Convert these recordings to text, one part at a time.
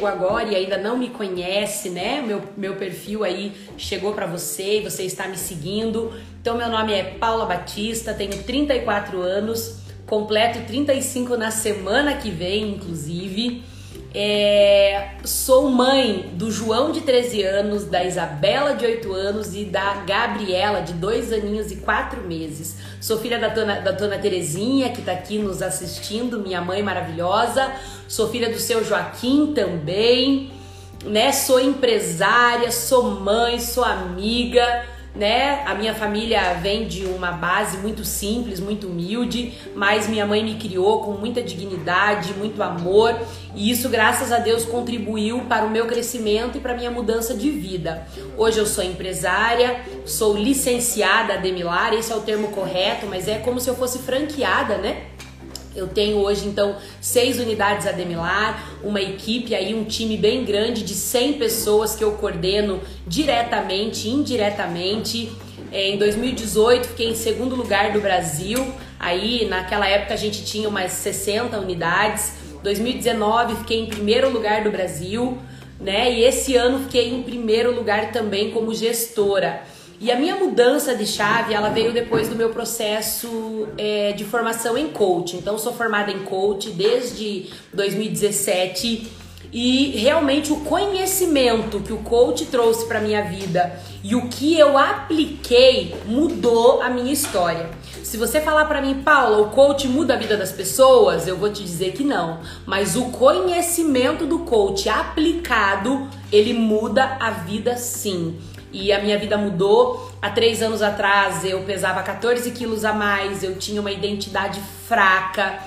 chegou agora e ainda não me conhece, né? Meu, meu perfil aí chegou para você e você está me seguindo. Então, meu nome é Paula Batista, tenho 34 anos, completo 35 na semana que vem, inclusive. É, sou mãe do João de 13 anos, da Isabela de 8 anos e da Gabriela de 2 aninhos e 4 meses. Sou filha da dona, da dona Terezinha, que está aqui nos assistindo, minha mãe maravilhosa. Sou filha do seu Joaquim também, né? Sou empresária, sou mãe, sou amiga né? A minha família vem de uma base muito simples, muito humilde, mas minha mãe me criou com muita dignidade, muito amor, e isso, graças a Deus, contribuiu para o meu crescimento e para a minha mudança de vida. Hoje eu sou empresária, sou licenciada Demilar, esse é o termo correto, mas é como se eu fosse franqueada, né? Eu tenho hoje então seis unidades Ademilar, uma equipe aí, um time bem grande de 100 pessoas que eu coordeno diretamente, indiretamente. É, em 2018 fiquei em segundo lugar do Brasil. Aí naquela época a gente tinha umas 60 unidades. 2019 fiquei em primeiro lugar do Brasil, né? E esse ano fiquei em primeiro lugar também como gestora. E a minha mudança de chave, ela veio depois do meu processo é, de formação em coach. Então, sou formada em coach desde 2017 e realmente o conhecimento que o coach trouxe para minha vida e o que eu apliquei mudou a minha história. Se você falar para mim, Paula, o coach muda a vida das pessoas, eu vou te dizer que não. Mas o conhecimento do coach aplicado, ele muda a vida sim e a minha vida mudou. Há três anos atrás eu pesava 14 quilos a mais, eu tinha uma identidade fraca,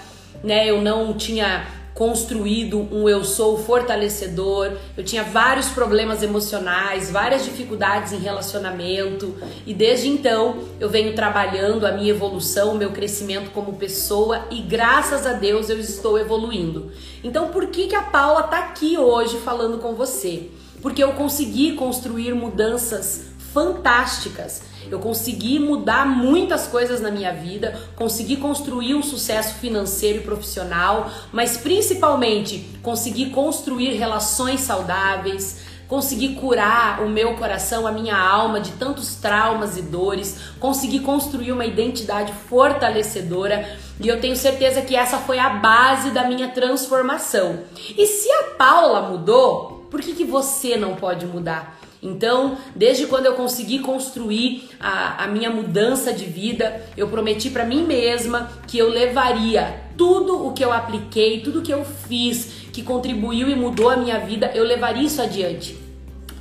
né? Eu não tinha construído um eu sou fortalecedor, eu tinha vários problemas emocionais, várias dificuldades em relacionamento e desde então eu venho trabalhando a minha evolução, o meu crescimento como pessoa e graças a Deus eu estou evoluindo. Então por que que a Paula tá aqui hoje falando com você? Porque eu consegui construir mudanças fantásticas. Eu consegui mudar muitas coisas na minha vida, consegui construir um sucesso financeiro e profissional, mas principalmente consegui construir relações saudáveis, consegui curar o meu coração, a minha alma de tantos traumas e dores, consegui construir uma identidade fortalecedora e eu tenho certeza que essa foi a base da minha transformação. E se a Paula mudou, por que, que você não pode mudar? Então, desde quando eu consegui construir a, a minha mudança de vida, eu prometi para mim mesma que eu levaria tudo o que eu apliquei, tudo o que eu fiz, que contribuiu e mudou a minha vida, eu levaria isso adiante,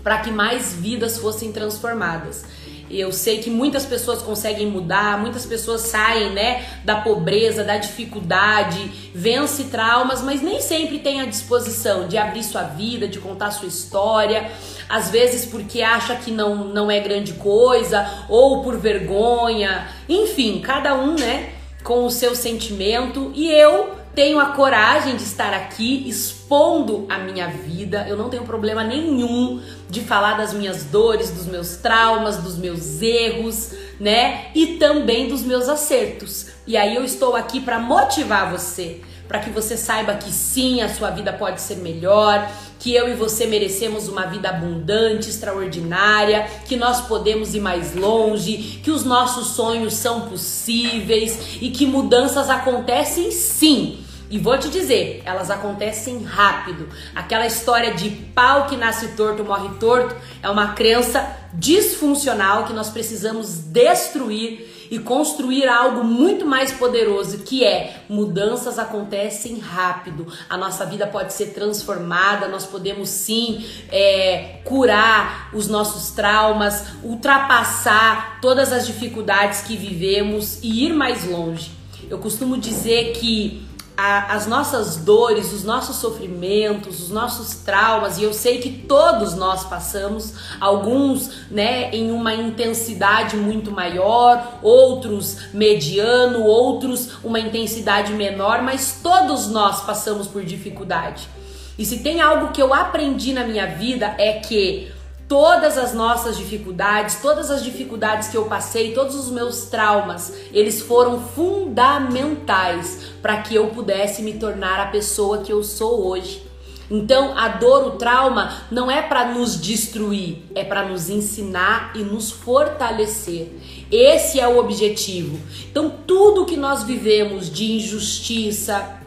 para que mais vidas fossem transformadas. Eu sei que muitas pessoas conseguem mudar, muitas pessoas saem, né, da pobreza, da dificuldade, vence traumas, mas nem sempre tem a disposição de abrir sua vida, de contar sua história. Às vezes porque acha que não, não é grande coisa ou por vergonha. Enfim, cada um, né, com o seu sentimento. E eu tenho a coragem de estar aqui expondo a minha vida. Eu não tenho problema nenhum de falar das minhas dores, dos meus traumas, dos meus erros, né? E também dos meus acertos. E aí eu estou aqui para motivar você, para que você saiba que sim, a sua vida pode ser melhor, que eu e você merecemos uma vida abundante, extraordinária, que nós podemos ir mais longe, que os nossos sonhos são possíveis e que mudanças acontecem sim. E vou te dizer, elas acontecem rápido. Aquela história de pau que nasce torto, morre torto, é uma crença disfuncional que nós precisamos destruir e construir algo muito mais poderoso, que é mudanças acontecem rápido. A nossa vida pode ser transformada, nós podemos sim é, curar os nossos traumas, ultrapassar todas as dificuldades que vivemos e ir mais longe. Eu costumo dizer que a, as nossas dores, os nossos sofrimentos, os nossos traumas, e eu sei que todos nós passamos, alguns né, em uma intensidade muito maior, outros mediano, outros uma intensidade menor, mas todos nós passamos por dificuldade. E se tem algo que eu aprendi na minha vida é que todas as nossas dificuldades, todas as dificuldades que eu passei, todos os meus traumas, eles foram fundamentais para que eu pudesse me tornar a pessoa que eu sou hoje. Então, a dor, o trauma não é para nos destruir, é para nos ensinar e nos fortalecer. Esse é o objetivo. Então, tudo que nós vivemos de injustiça,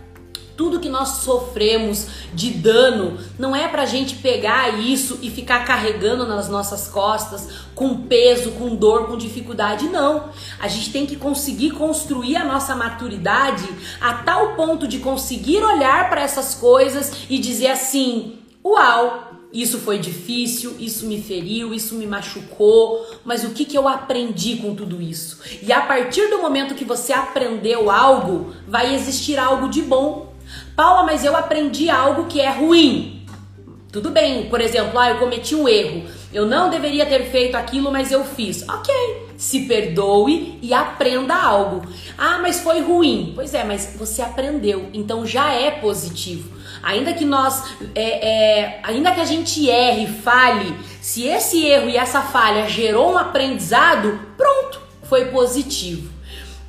tudo que nós sofremos de dano não é pra gente pegar isso e ficar carregando nas nossas costas com peso, com dor, com dificuldade. Não. A gente tem que conseguir construir a nossa maturidade a tal ponto de conseguir olhar para essas coisas e dizer assim: Uau, isso foi difícil, isso me feriu, isso me machucou, mas o que, que eu aprendi com tudo isso? E a partir do momento que você aprendeu algo, vai existir algo de bom Paula, mas eu aprendi algo que é ruim. Tudo bem, por exemplo, ah, eu cometi um erro. Eu não deveria ter feito aquilo, mas eu fiz. Ok, se perdoe e aprenda algo. Ah, mas foi ruim. Pois é, mas você aprendeu, então já é positivo. Ainda que nós, é, é, ainda que a gente erre, falhe, se esse erro e essa falha gerou um aprendizado, pronto, foi positivo.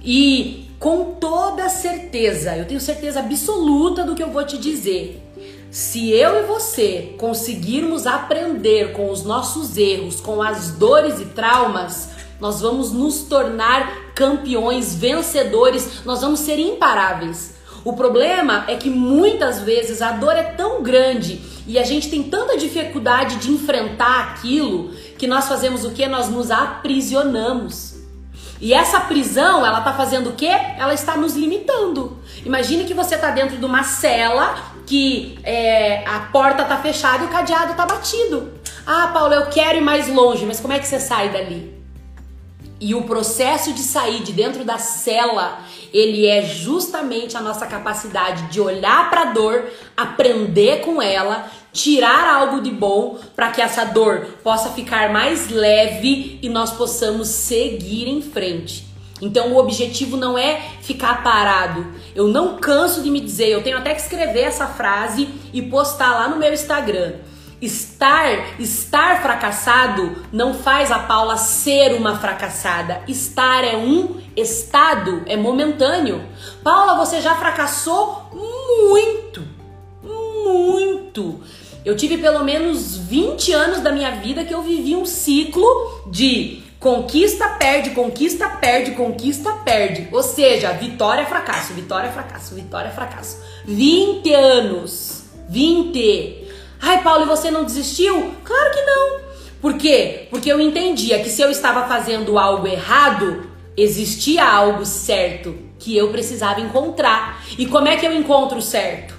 E com toda certeza, eu tenho certeza absoluta do que eu vou te dizer. Se eu e você conseguirmos aprender com os nossos erros, com as dores e traumas, nós vamos nos tornar campeões, vencedores, nós vamos ser imparáveis. O problema é que muitas vezes a dor é tão grande e a gente tem tanta dificuldade de enfrentar aquilo que nós fazemos o que? Nós nos aprisionamos. E essa prisão, ela tá fazendo o quê? Ela está nos limitando. Imagine que você tá dentro de uma cela que é, a porta tá fechada e o cadeado tá batido. Ah, Paulo, eu quero ir mais longe, mas como é que você sai dali? E o processo de sair de dentro da cela, ele é justamente a nossa capacidade de olhar para a dor, aprender com ela tirar algo de bom para que essa dor possa ficar mais leve e nós possamos seguir em frente. Então o objetivo não é ficar parado. Eu não canso de me dizer, eu tenho até que escrever essa frase e postar lá no meu Instagram. Estar, estar fracassado não faz a Paula ser uma fracassada. Estar é um estado, é momentâneo. Paula, você já fracassou muito, muito. Eu tive pelo menos 20 anos da minha vida que eu vivi um ciclo de conquista, perde, conquista, perde, conquista, perde. Ou seja, vitória, fracasso, vitória, fracasso, vitória, fracasso. 20 anos. 20. Ai, Paulo, e você não desistiu? Claro que não. Por quê? Porque eu entendia que se eu estava fazendo algo errado, existia algo certo que eu precisava encontrar. E como é que eu encontro o certo?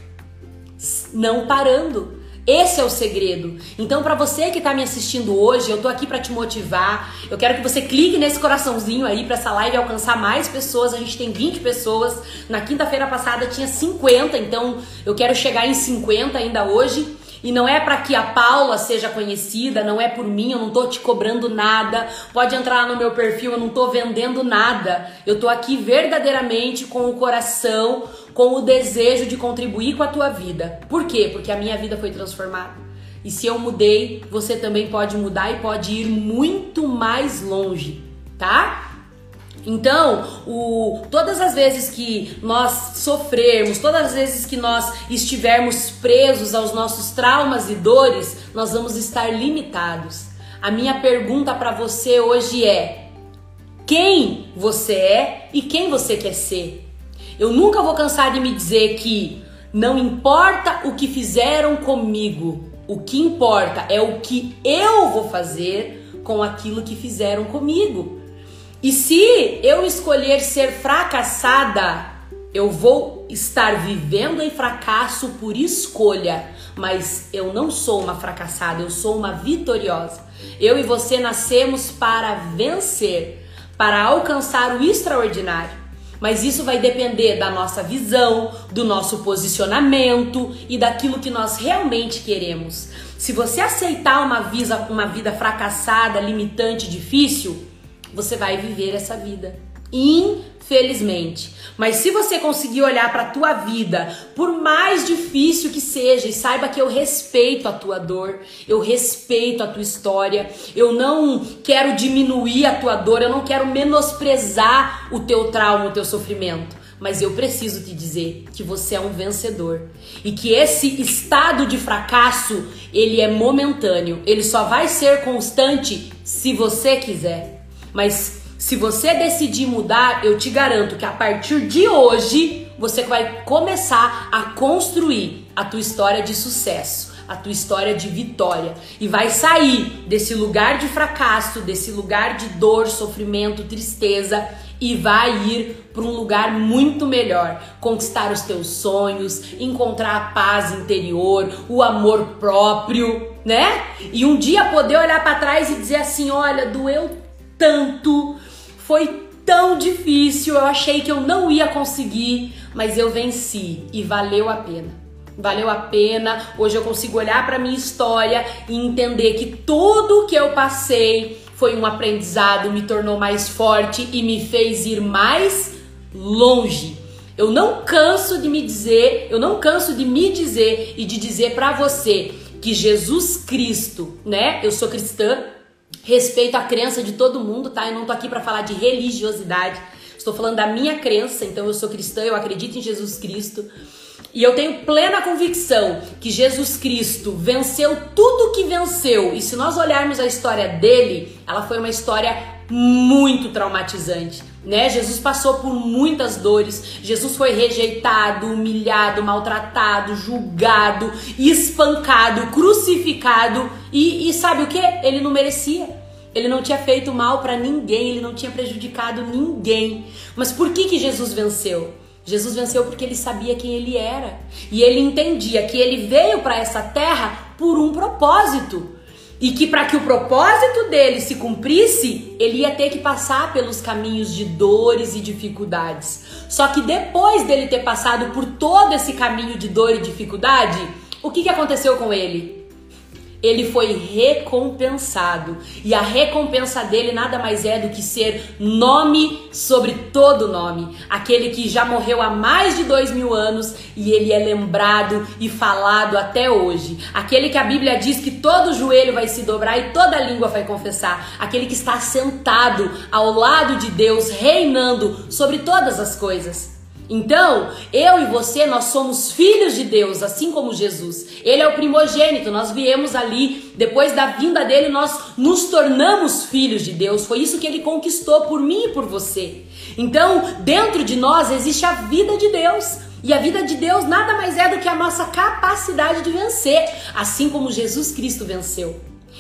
Não parando esse é o segredo. Então, para você que tá me assistindo hoje, eu tô aqui para te motivar. Eu quero que você clique nesse coraçãozinho aí para essa live alcançar mais pessoas. A gente tem 20 pessoas. Na quinta-feira passada tinha 50, então eu quero chegar em 50 ainda hoje. E não é para que a Paula seja conhecida, não é por mim, eu não tô te cobrando nada. Pode entrar no meu perfil, eu não tô vendendo nada. Eu tô aqui verdadeiramente com o coração, com o desejo de contribuir com a tua vida. Por quê? Porque a minha vida foi transformada. E se eu mudei, você também pode mudar e pode ir muito mais longe, tá? Então, o, todas as vezes que nós sofrermos, todas as vezes que nós estivermos presos aos nossos traumas e dores, nós vamos estar limitados. A minha pergunta para você hoje é: quem você é e quem você quer ser? Eu nunca vou cansar de me dizer que não importa o que fizeram comigo, o que importa é o que eu vou fazer com aquilo que fizeram comigo. E se eu escolher ser fracassada, eu vou estar vivendo em fracasso por escolha, mas eu não sou uma fracassada, eu sou uma vitoriosa. Eu e você nascemos para vencer, para alcançar o extraordinário. Mas isso vai depender da nossa visão, do nosso posicionamento e daquilo que nós realmente queremos. Se você aceitar uma vida, uma vida fracassada, limitante, difícil, você vai viver essa vida. Infelizmente. Mas se você conseguir olhar para a tua vida, por mais difícil que seja, e saiba que eu respeito a tua dor, eu respeito a tua história, eu não quero diminuir a tua dor, eu não quero menosprezar o teu trauma, o teu sofrimento. Mas eu preciso te dizer que você é um vencedor e que esse estado de fracasso, ele é momentâneo, ele só vai ser constante se você quiser. Mas se você decidir mudar, eu te garanto que a partir de hoje você vai começar a construir a tua história de sucesso, a tua história de vitória e vai sair desse lugar de fracasso, desse lugar de dor, sofrimento, tristeza e vai ir para um lugar muito melhor, conquistar os teus sonhos, encontrar a paz interior, o amor próprio, né? E um dia poder olhar para trás e dizer assim, olha, doeu tanto, foi tão difícil, eu achei que eu não ia conseguir, mas eu venci e valeu a pena. Valeu a pena. Hoje eu consigo olhar para minha história e entender que tudo que eu passei foi um aprendizado, me tornou mais forte e me fez ir mais longe. Eu não canso de me dizer, eu não canso de me dizer e de dizer para você que Jesus Cristo, né? Eu sou cristã, respeito a crença de todo mundo, tá? Eu não tô aqui para falar de religiosidade. Estou falando da minha crença, então eu sou cristã, eu acredito em Jesus Cristo. E eu tenho plena convicção que Jesus Cristo venceu tudo que venceu. E se nós olharmos a história dele, ela foi uma história muito traumatizante, né? Jesus passou por muitas dores. Jesus foi rejeitado, humilhado, maltratado, julgado, espancado, crucificado e, e sabe o que? Ele não merecia. Ele não tinha feito mal para ninguém, ele não tinha prejudicado ninguém. Mas por que que Jesus venceu? Jesus venceu porque ele sabia quem ele era. E ele entendia que ele veio para essa terra por um propósito. E que para que o propósito dele se cumprisse, ele ia ter que passar pelos caminhos de dores e dificuldades. Só que depois dele ter passado por todo esse caminho de dor e dificuldade, o que, que aconteceu com ele? Ele foi recompensado. E a recompensa dele nada mais é do que ser nome sobre todo nome. Aquele que já morreu há mais de dois mil anos e ele é lembrado e falado até hoje. Aquele que a Bíblia diz que todo joelho vai se dobrar e toda língua vai confessar. Aquele que está sentado ao lado de Deus, reinando sobre todas as coisas. Então, eu e você, nós somos filhos de Deus, assim como Jesus. Ele é o primogênito, nós viemos ali, depois da vinda dele, nós nos tornamos filhos de Deus. Foi isso que ele conquistou por mim e por você. Então, dentro de nós existe a vida de Deus. E a vida de Deus nada mais é do que a nossa capacidade de vencer, assim como Jesus Cristo venceu.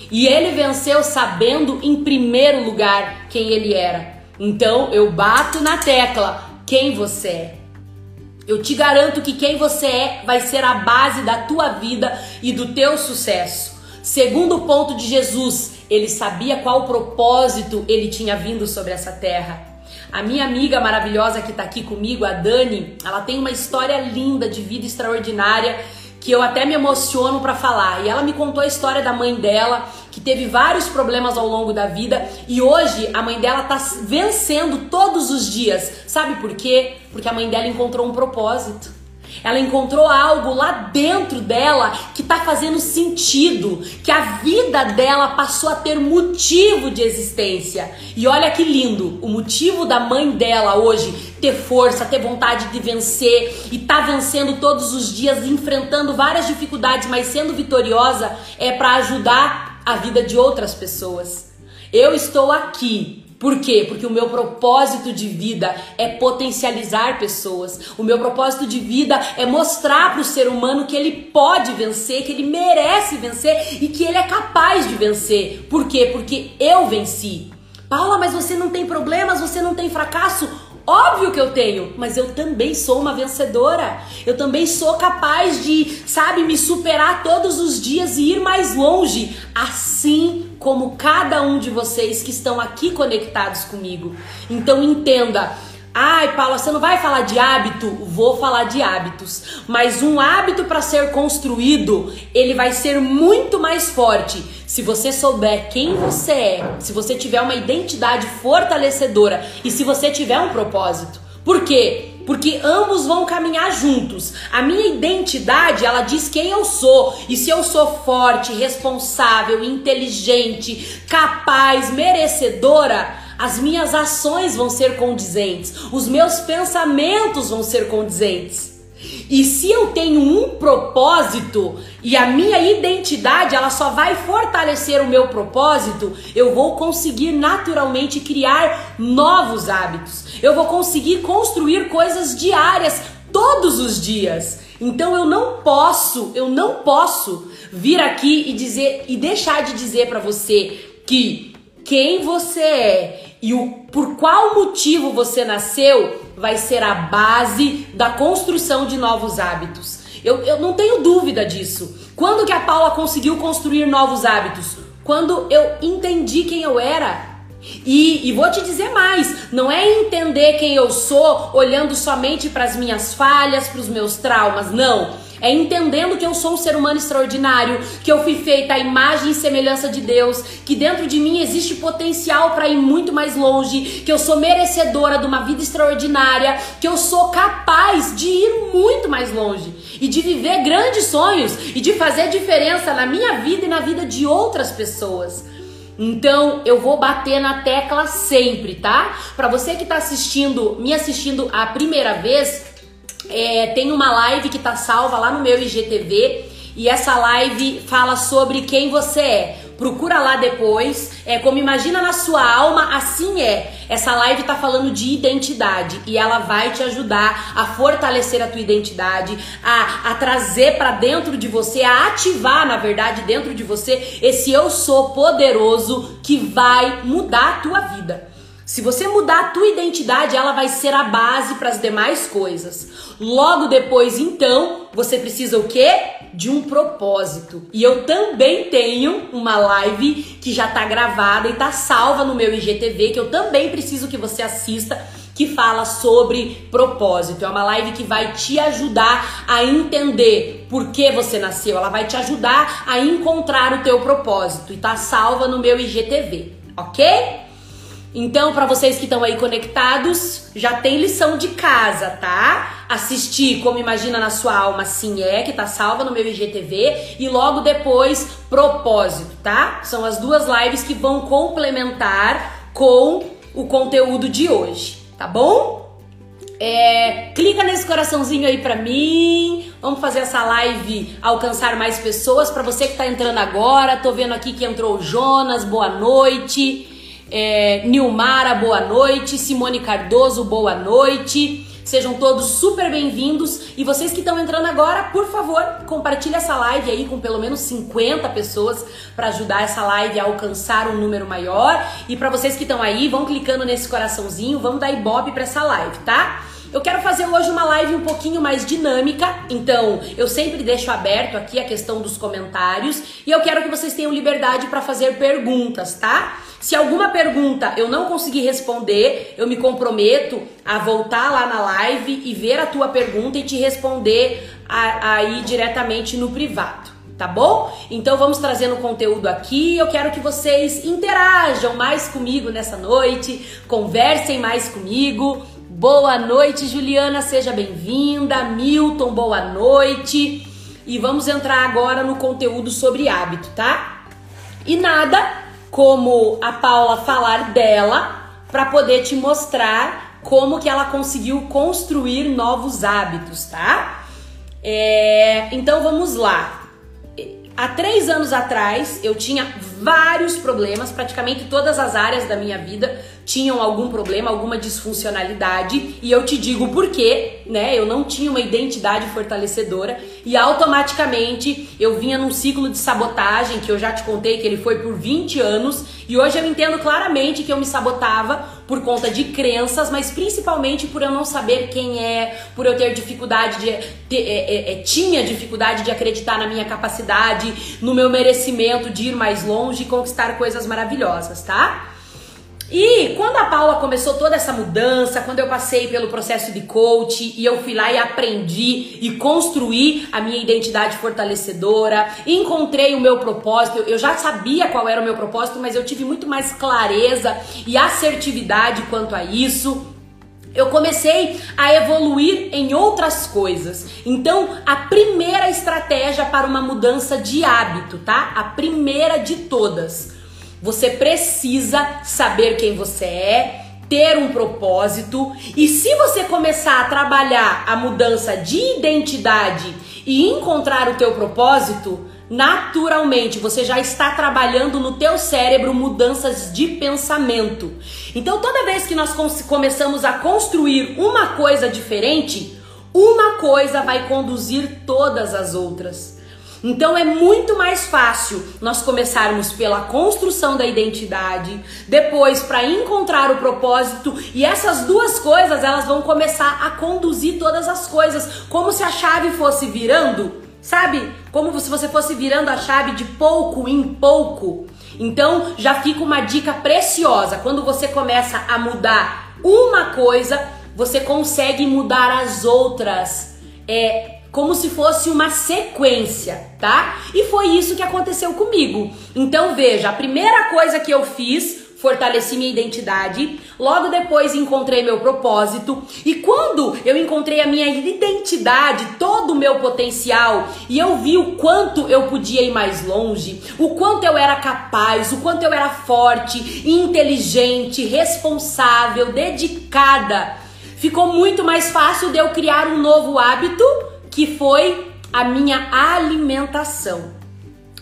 E ele venceu sabendo, em primeiro lugar, quem ele era. Então, eu bato na tecla quem você é. Eu te garanto que quem você é vai ser a base da tua vida e do teu sucesso. Segundo ponto de Jesus, ele sabia qual propósito ele tinha vindo sobre essa terra. A minha amiga maravilhosa que está aqui comigo, a Dani, ela tem uma história linda de vida extraordinária que eu até me emociono para falar. E ela me contou a história da mãe dela, teve vários problemas ao longo da vida e hoje a mãe dela tá vencendo todos os dias. Sabe por quê? Porque a mãe dela encontrou um propósito. Ela encontrou algo lá dentro dela que está fazendo sentido, que a vida dela passou a ter motivo de existência. E olha que lindo, o motivo da mãe dela hoje ter força, ter vontade de vencer e tá vencendo todos os dias, enfrentando várias dificuldades, mas sendo vitoriosa é para ajudar a vida de outras pessoas. Eu estou aqui por quê? Porque o meu propósito de vida é potencializar pessoas. O meu propósito de vida é mostrar para o ser humano que ele pode vencer, que ele merece vencer e que ele é capaz de vencer. Por quê? Porque eu venci. Paula, mas você não tem problemas, você não tem fracasso? Óbvio que eu tenho, mas eu também sou uma vencedora. Eu também sou capaz de, sabe, me superar todos os dias e ir mais longe, assim como cada um de vocês que estão aqui conectados comigo. Então entenda, Ai, Paula, você não vai falar de hábito? Vou falar de hábitos. Mas um hábito para ser construído, ele vai ser muito mais forte se você souber quem você é, se você tiver uma identidade fortalecedora e se você tiver um propósito. Por quê? Porque ambos vão caminhar juntos. A minha identidade, ela diz quem eu sou. E se eu sou forte, responsável, inteligente, capaz, merecedora, as minhas ações vão ser condizentes, os meus pensamentos vão ser condizentes. E se eu tenho um propósito e a minha identidade, ela só vai fortalecer o meu propósito, eu vou conseguir naturalmente criar novos hábitos. Eu vou conseguir construir coisas diárias todos os dias. Então eu não posso, eu não posso vir aqui e dizer e deixar de dizer para você que quem você é e o por qual motivo você nasceu vai ser a base da construção de novos hábitos. Eu, eu não tenho dúvida disso. Quando que a Paula conseguiu construir novos hábitos? Quando eu entendi quem eu era e, e, vou te dizer mais: não é entender quem eu sou olhando somente para as minhas falhas, para os meus traumas, não. É entendendo que eu sou um ser humano extraordinário, que eu fui feita à imagem e semelhança de Deus, que dentro de mim existe potencial para ir muito mais longe, que eu sou merecedora de uma vida extraordinária, que eu sou capaz de ir muito mais longe e de viver grandes sonhos e de fazer diferença na minha vida e na vida de outras pessoas. Então eu vou bater na tecla sempre, tá? Para você que tá assistindo, me assistindo a primeira vez, é, tem uma live que tá salva lá no meu IGTV e essa live fala sobre quem você é. Procura lá depois. É como imagina na sua alma, assim é. Essa live tá falando de identidade e ela vai te ajudar a fortalecer a tua identidade, a, a trazer para dentro de você, a ativar, na verdade, dentro de você esse eu sou poderoso que vai mudar a tua vida. Se você mudar a tua identidade, ela vai ser a base para as demais coisas. Logo depois, então, você precisa o quê? De um propósito. E eu também tenho uma live que já está gravada e está salva no meu IGTV, que eu também preciso que você assista, que fala sobre propósito. É uma live que vai te ajudar a entender por que você nasceu. Ela vai te ajudar a encontrar o teu propósito e tá salva no meu IGTV, ok? Então, para vocês que estão aí conectados, já tem lição de casa, tá? Assistir Como Imagina na Sua Alma, sim é, que tá salva no meu IGTV. E logo depois, Propósito, tá? São as duas lives que vão complementar com o conteúdo de hoje, tá bom? É, clica nesse coraçãozinho aí pra mim. Vamos fazer essa live alcançar mais pessoas. Para você que tá entrando agora, tô vendo aqui que entrou o Jonas, boa noite. É, Nilmara, boa noite. Simone Cardoso, boa noite. Sejam todos super bem-vindos. E vocês que estão entrando agora, por favor, compartilhe essa live aí com pelo menos 50 pessoas para ajudar essa live a alcançar um número maior. E para vocês que estão aí, vão clicando nesse coraçãozinho, vamos dar ibope para essa live, tá? Eu quero fazer hoje uma live um pouquinho mais dinâmica, então eu sempre deixo aberto aqui a questão dos comentários e eu quero que vocês tenham liberdade para fazer perguntas, tá? Se alguma pergunta eu não conseguir responder, eu me comprometo a voltar lá na live e ver a tua pergunta e te responder aí diretamente no privado tá bom? Então vamos trazendo conteúdo aqui. Eu quero que vocês interajam mais comigo nessa noite, conversem mais comigo. Boa noite, Juliana, seja bem-vinda. Milton, boa noite. E vamos entrar agora no conteúdo sobre hábito, tá? E nada como a Paula falar dela para poder te mostrar como que ela conseguiu construir novos hábitos, tá? É, então vamos lá. Há três anos atrás eu tinha vários problemas, praticamente todas as áreas da minha vida tinham algum problema, alguma disfuncionalidade, e eu te digo por quê, né? Eu não tinha uma identidade fortalecedora e automaticamente eu vinha num ciclo de sabotagem que eu já te contei que ele foi por 20 anos, e hoje eu entendo claramente que eu me sabotava por conta de crenças, mas principalmente por eu não saber quem é, por eu ter dificuldade de ter, é, é, é, tinha dificuldade de acreditar na minha capacidade, no meu merecimento de ir mais longe e conquistar coisas maravilhosas, tá? E quando a Paula começou toda essa mudança, quando eu passei pelo processo de coach e eu fui lá e aprendi e construí a minha identidade fortalecedora, encontrei o meu propósito, eu já sabia qual era o meu propósito, mas eu tive muito mais clareza e assertividade quanto a isso. Eu comecei a evoluir em outras coisas. Então, a primeira estratégia para uma mudança de hábito, tá? A primeira de todas Você precisa saber quem você é, ter um propósito e se você começar a trabalhar a mudança de identidade e encontrar o teu propósito, naturalmente você já está trabalhando no teu cérebro mudanças de pensamento. Então toda vez que nós começamos a construir uma coisa diferente, uma coisa vai conduzir todas as outras. Então é muito mais fácil nós começarmos pela construção da identidade, depois para encontrar o propósito e essas duas coisas elas vão começar a conduzir todas as coisas, como se a chave fosse virando, sabe? Como se você fosse virando a chave de pouco em pouco. Então já fica uma dica preciosa. Quando você começa a mudar uma coisa, você consegue mudar as outras. É, como se fosse uma sequência, tá? E foi isso que aconteceu comigo. Então veja, a primeira coisa que eu fiz fortaleci minha identidade, logo depois encontrei meu propósito, e quando eu encontrei a minha identidade, todo o meu potencial, e eu vi o quanto eu podia ir mais longe, o quanto eu era capaz, o quanto eu era forte, inteligente, responsável, dedicada, ficou muito mais fácil de eu criar um novo hábito que foi a minha alimentação.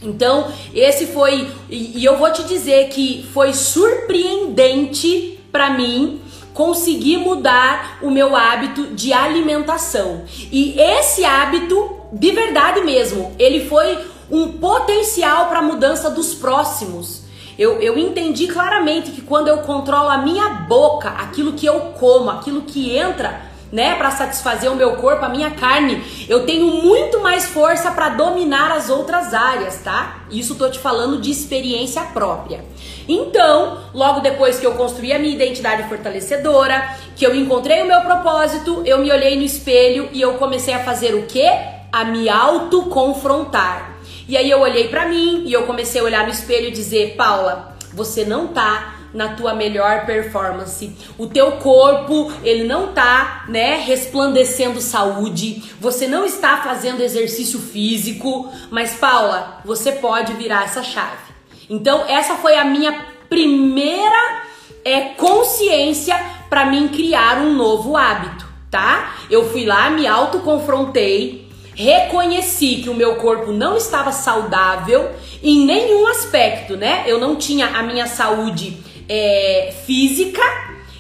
Então, esse foi, e, eu vou te dizer que foi surpreendente para mim conseguir mudar o meu hábito de alimentação. E esse hábito, de verdade mesmo, ele foi um potencial para a mudança dos próximos. Eu, eu entendi claramente que quando eu controlo a minha boca, aquilo que eu como, aquilo que entra né, para satisfazer o meu corpo, a minha carne, eu tenho muito mais força para dominar as outras áreas, tá? Isso tô te falando de experiência própria. Então, logo depois que eu construí a minha identidade fortalecedora, que eu encontrei o meu propósito, eu me olhei no espelho e eu comecei a fazer o quê? A me autoconfrontar. E aí eu olhei para mim e eu comecei a olhar no espelho e dizer: "Paula, você não tá na tua melhor performance. O teu corpo, ele não tá, né, resplandecendo saúde. Você não está fazendo exercício físico, mas Paula, você pode virar essa chave. Então, essa foi a minha primeira é, consciência para mim criar um novo hábito, tá? Eu fui lá, me autoconfrontei, reconheci que o meu corpo não estava saudável em nenhum aspecto, né? Eu não tinha a minha saúde é, física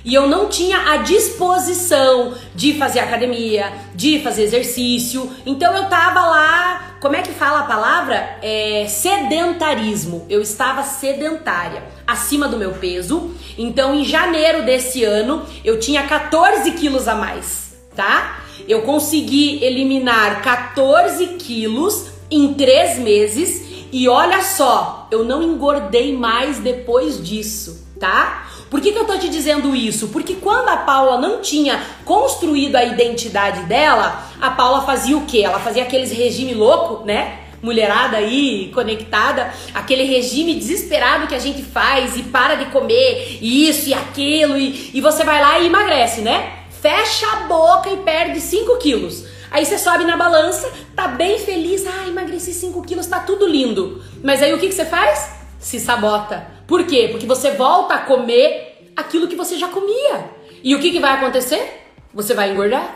e eu não tinha a disposição de fazer academia, de fazer exercício. Então eu tava lá, como é que fala a palavra? É, sedentarismo. Eu estava sedentária, acima do meu peso. Então em janeiro desse ano eu tinha 14 quilos a mais, tá? Eu consegui eliminar 14 quilos em três meses e olha só, eu não engordei mais depois disso tá? Por que, que eu tô te dizendo isso? Porque quando a Paula não tinha construído a identidade dela, a Paula fazia o quê? Ela fazia aqueles regime louco, né? Mulherada aí conectada, aquele regime desesperado que a gente faz e para de comer isso e aquilo, e, e você vai lá e emagrece, né? Fecha a boca e perde 5 quilos. Aí você sobe na balança, tá bem feliz, ah, emagreci 5 quilos, tá tudo lindo. Mas aí o que, que você faz? Se sabota. Por quê? Porque você volta a comer aquilo que você já comia. E o que, que vai acontecer? Você vai engordar.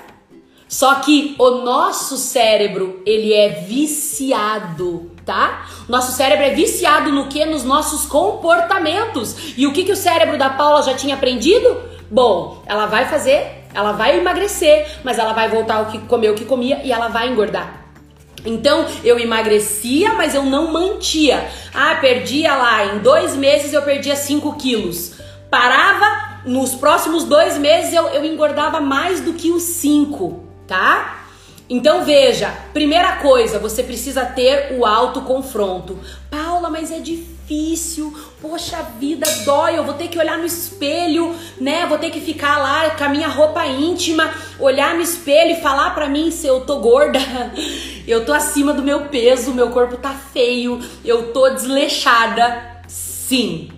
Só que o nosso cérebro, ele é viciado, tá? Nosso cérebro é viciado no que? Nos nossos comportamentos. E o que, que o cérebro da Paula já tinha aprendido? Bom, ela vai fazer, ela vai emagrecer, mas ela vai voltar ao que comer o que comia e ela vai engordar. Então eu emagrecia, mas eu não mantia. Ah, perdia lá, em dois meses eu perdia 5 quilos. Parava, nos próximos dois meses eu, eu engordava mais do que os 5, tá? Então veja, primeira coisa, você precisa ter o autoconfronto. Paula, mas é difícil. Poxa vida, dói. Eu vou ter que olhar no espelho, né? Vou ter que ficar lá com a minha roupa íntima, olhar no espelho e falar para mim se eu tô gorda, eu tô acima do meu peso, meu corpo tá feio, eu tô desleixada. Sim,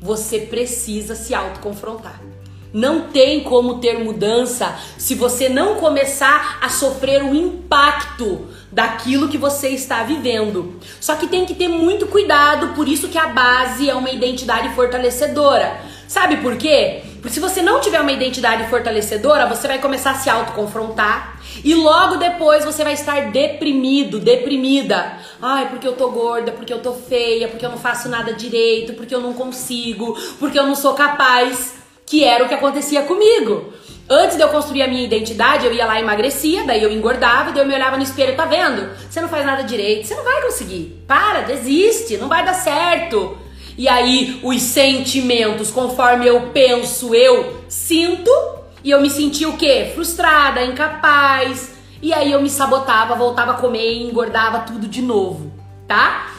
você precisa se autoconfrontar Não tem como ter mudança se você não começar a sofrer o impacto daquilo que você está vivendo. Só que tem que ter muito cuidado, por isso que a base é uma identidade fortalecedora. Sabe por quê? Porque se você não tiver uma identidade fortalecedora, você vai começar a se autoconfrontar e logo depois você vai estar deprimido, deprimida. Ai, porque eu tô gorda, porque eu tô feia, porque eu não faço nada direito, porque eu não consigo, porque eu não sou capaz que era o que acontecia comigo. Antes de eu construir a minha identidade, eu ia lá e emagrecia, daí eu engordava, daí eu me olhava no espelho, tá vendo? Você não faz nada direito, você não vai conseguir. Para, desiste, não vai dar certo. E aí os sentimentos, conforme eu penso, eu sinto, e eu me sentia o quê? Frustrada, incapaz. E aí eu me sabotava, voltava a comer e engordava tudo de novo, tá?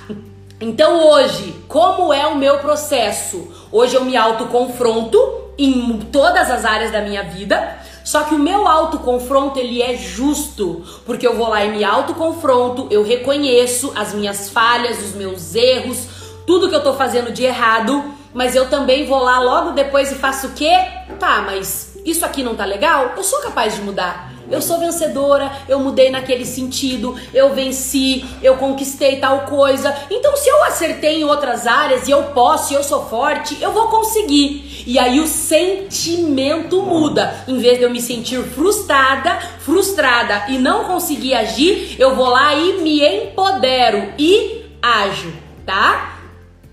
Então hoje, como é o meu processo? Hoje eu me autoconfronto em todas as áreas da minha vida. Só que o meu autoconfronto ele é justo, porque eu vou lá e me autoconfronto, eu reconheço as minhas falhas, os meus erros, tudo que eu tô fazendo de errado, mas eu também vou lá logo depois e faço o quê? Tá, mas isso aqui não tá legal? Eu sou capaz de mudar. Eu sou vencedora, eu mudei naquele sentido, eu venci, eu conquistei tal coisa. Então, se eu acertei em outras áreas e eu posso, e eu sou forte, eu vou conseguir. E aí o sentimento muda. Em vez de eu me sentir frustrada, frustrada e não conseguir agir, eu vou lá e me empodero e ajo, tá?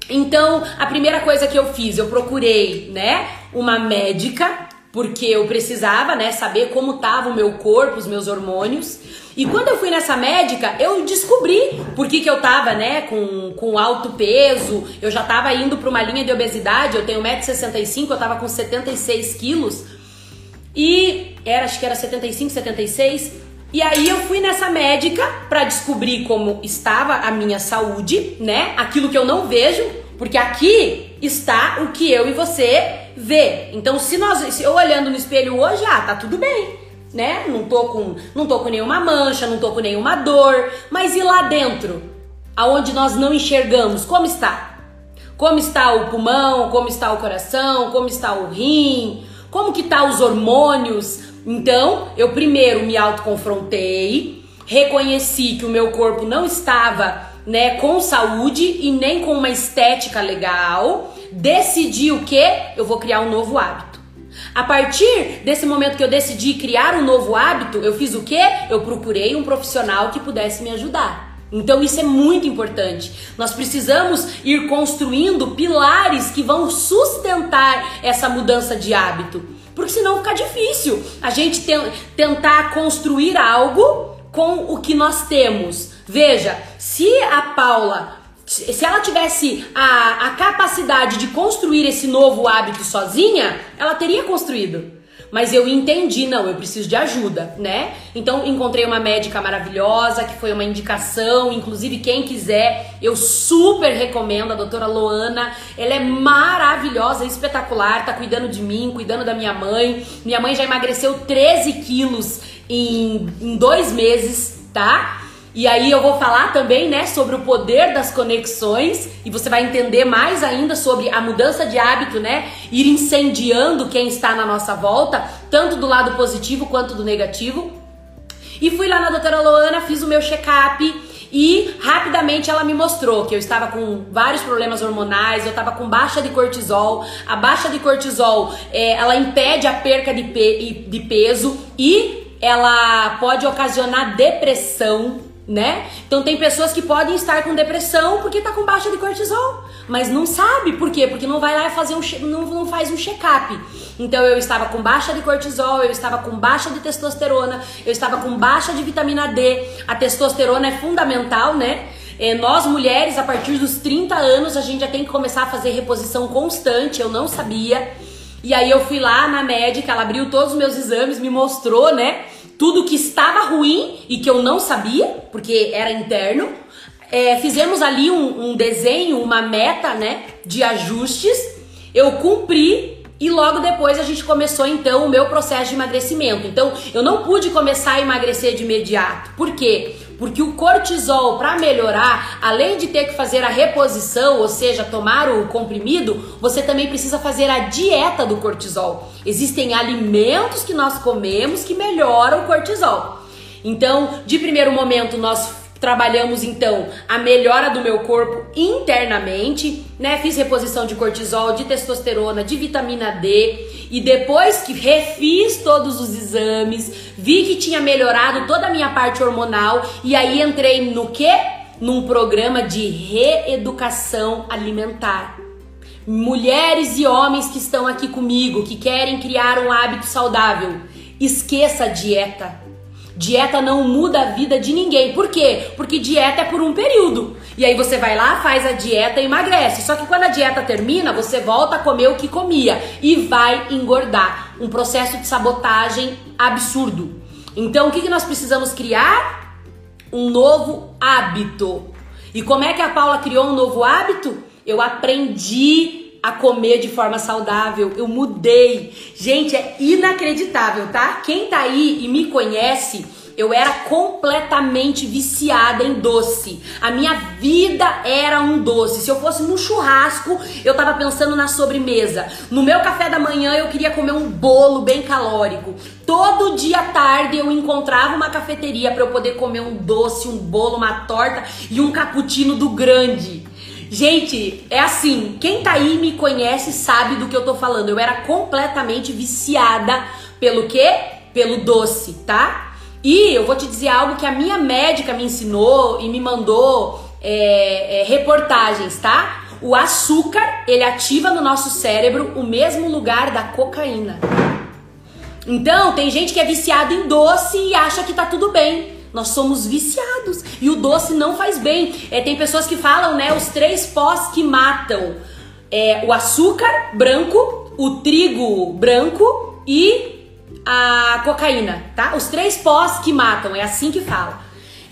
Então, a primeira coisa que eu fiz, eu procurei, né, uma médica porque eu precisava, né, saber como tava o meu corpo, os meus hormônios. E quando eu fui nessa médica, eu descobri por que, que eu tava, né, com, com alto peso, eu já tava indo para uma linha de obesidade, eu tenho 1,65m, eu tava com 76 quilos. E era, acho que era 75, 76. E aí eu fui nessa médica para descobrir como estava a minha saúde, né? Aquilo que eu não vejo, porque aqui está o que eu e você vê. Então, se nós, se eu olhando no espelho hoje, ah, tá tudo bem, né? Não tô com, não tô com nenhuma mancha, não tô com nenhuma dor, mas e lá dentro, aonde nós não enxergamos, como está? Como está o pulmão, como está o coração, como está o rim, como que tá os hormônios? Então, eu primeiro me autoconfrontei, reconheci que o meu corpo não estava, né, com saúde e nem com uma estética legal decidi o que? Eu vou criar um novo hábito. A partir desse momento que eu decidi criar um novo hábito, eu fiz o que? Eu procurei um profissional que pudesse me ajudar. Então isso é muito importante. Nós precisamos ir construindo pilares que vão sustentar essa mudança de hábito. Porque senão fica difícil a gente tentar construir algo com o que nós temos. Veja, se a Paula se ela tivesse a, a capacidade de construir esse novo hábito sozinha, ela teria construído. Mas eu entendi, não, eu preciso de ajuda, né? Então encontrei uma médica maravilhosa, que foi uma indicação, inclusive quem quiser, eu super recomendo a doutora Loana. Ela é maravilhosa, espetacular, tá cuidando de mim, cuidando da minha mãe. Minha mãe já emagreceu 13 quilos em, em dois meses, tá? E aí eu vou falar também, né, sobre o poder das conexões e você vai entender mais ainda sobre a mudança de hábito, né, ir incendiando quem está na nossa volta, tanto do lado positivo quanto do negativo. E fui lá na doutora Loana, fiz o meu check-up e rapidamente ela me mostrou que eu estava com vários problemas hormonais, eu estava com baixa de cortisol. A baixa de cortisol, é, ela impede a perca de, pe de peso e ela pode ocasionar depressão né? Então tem pessoas que podem estar com depressão porque tá com baixa de cortisol, mas não sabe por quê? Porque não vai lá fazer um não, não faz um check-up. Então eu estava com baixa de cortisol, eu estava com baixa de testosterona, eu estava com baixa de vitamina D. A testosterona é fundamental, né? É, nós mulheres, a partir dos 30 anos, a gente já tem que começar a fazer reposição constante. Eu não sabia. E aí eu fui lá na médica, ela abriu todos os meus exames, me mostrou, né? Tudo que estava ruim e que eu não sabia, porque era interno. É, fizemos ali um, um desenho, uma meta, né, de ajustes. Eu cumpri E logo depois a gente começou então o meu processo de emagrecimento. Então eu não pude começar a emagrecer de imediato. Por quê? Porque o cortisol, para melhorar, além de ter que fazer a reposição, ou seja, tomar o comprimido, você também precisa fazer a dieta do cortisol. Existem alimentos que nós comemos que melhoram o cortisol. Então, de primeiro momento, nós Trabalhamos então a melhora do meu corpo internamente, né? Fiz reposição de cortisol, de testosterona, de vitamina D e depois que refiz todos os exames, vi que tinha melhorado toda a minha parte hormonal e aí entrei no que? Num programa de reeducação alimentar. Mulheres e homens que estão aqui comigo, que querem criar um hábito saudável, esqueça a dieta Dieta não muda a vida de ninguém. Por quê? Porque dieta é por um período. E aí você vai lá, faz a dieta e emagrece. Só que quando a dieta termina, você volta a comer o que comia e vai engordar. Um processo de sabotagem absurdo. Então, o que, que nós precisamos criar? Um novo hábito. E como é que a Paula criou um novo hábito? Eu aprendi a comer de forma saudável. Eu mudei. Gente, é inacreditável, tá? Quem tá aí e me conhece, eu era completamente viciada em doce. A minha vida era um doce. Se eu fosse num churrasco, eu tava pensando na sobremesa. No meu café da manhã, eu queria comer um bolo bem calórico. Todo dia à tarde eu encontrava uma cafeteria para eu poder comer um doce, um bolo, uma torta e um cappuccino do grande. Gente, é assim, quem tá aí me conhece sabe do que eu tô falando. Eu era completamente viciada pelo quê? Pelo doce, tá? E eu vou te dizer algo que a minha médica me ensinou e me mandou é, é, reportagens, tá? O açúcar, ele ativa no nosso cérebro o mesmo lugar da cocaína. Então, tem gente que é viciado em doce e acha que tá tudo bem. Nós somos viciados e o doce não faz bem. É, tem pessoas que falam, né, os três pós que matam: é, o açúcar branco, o trigo branco e a cocaína, tá? Os três pós que matam, é assim que fala.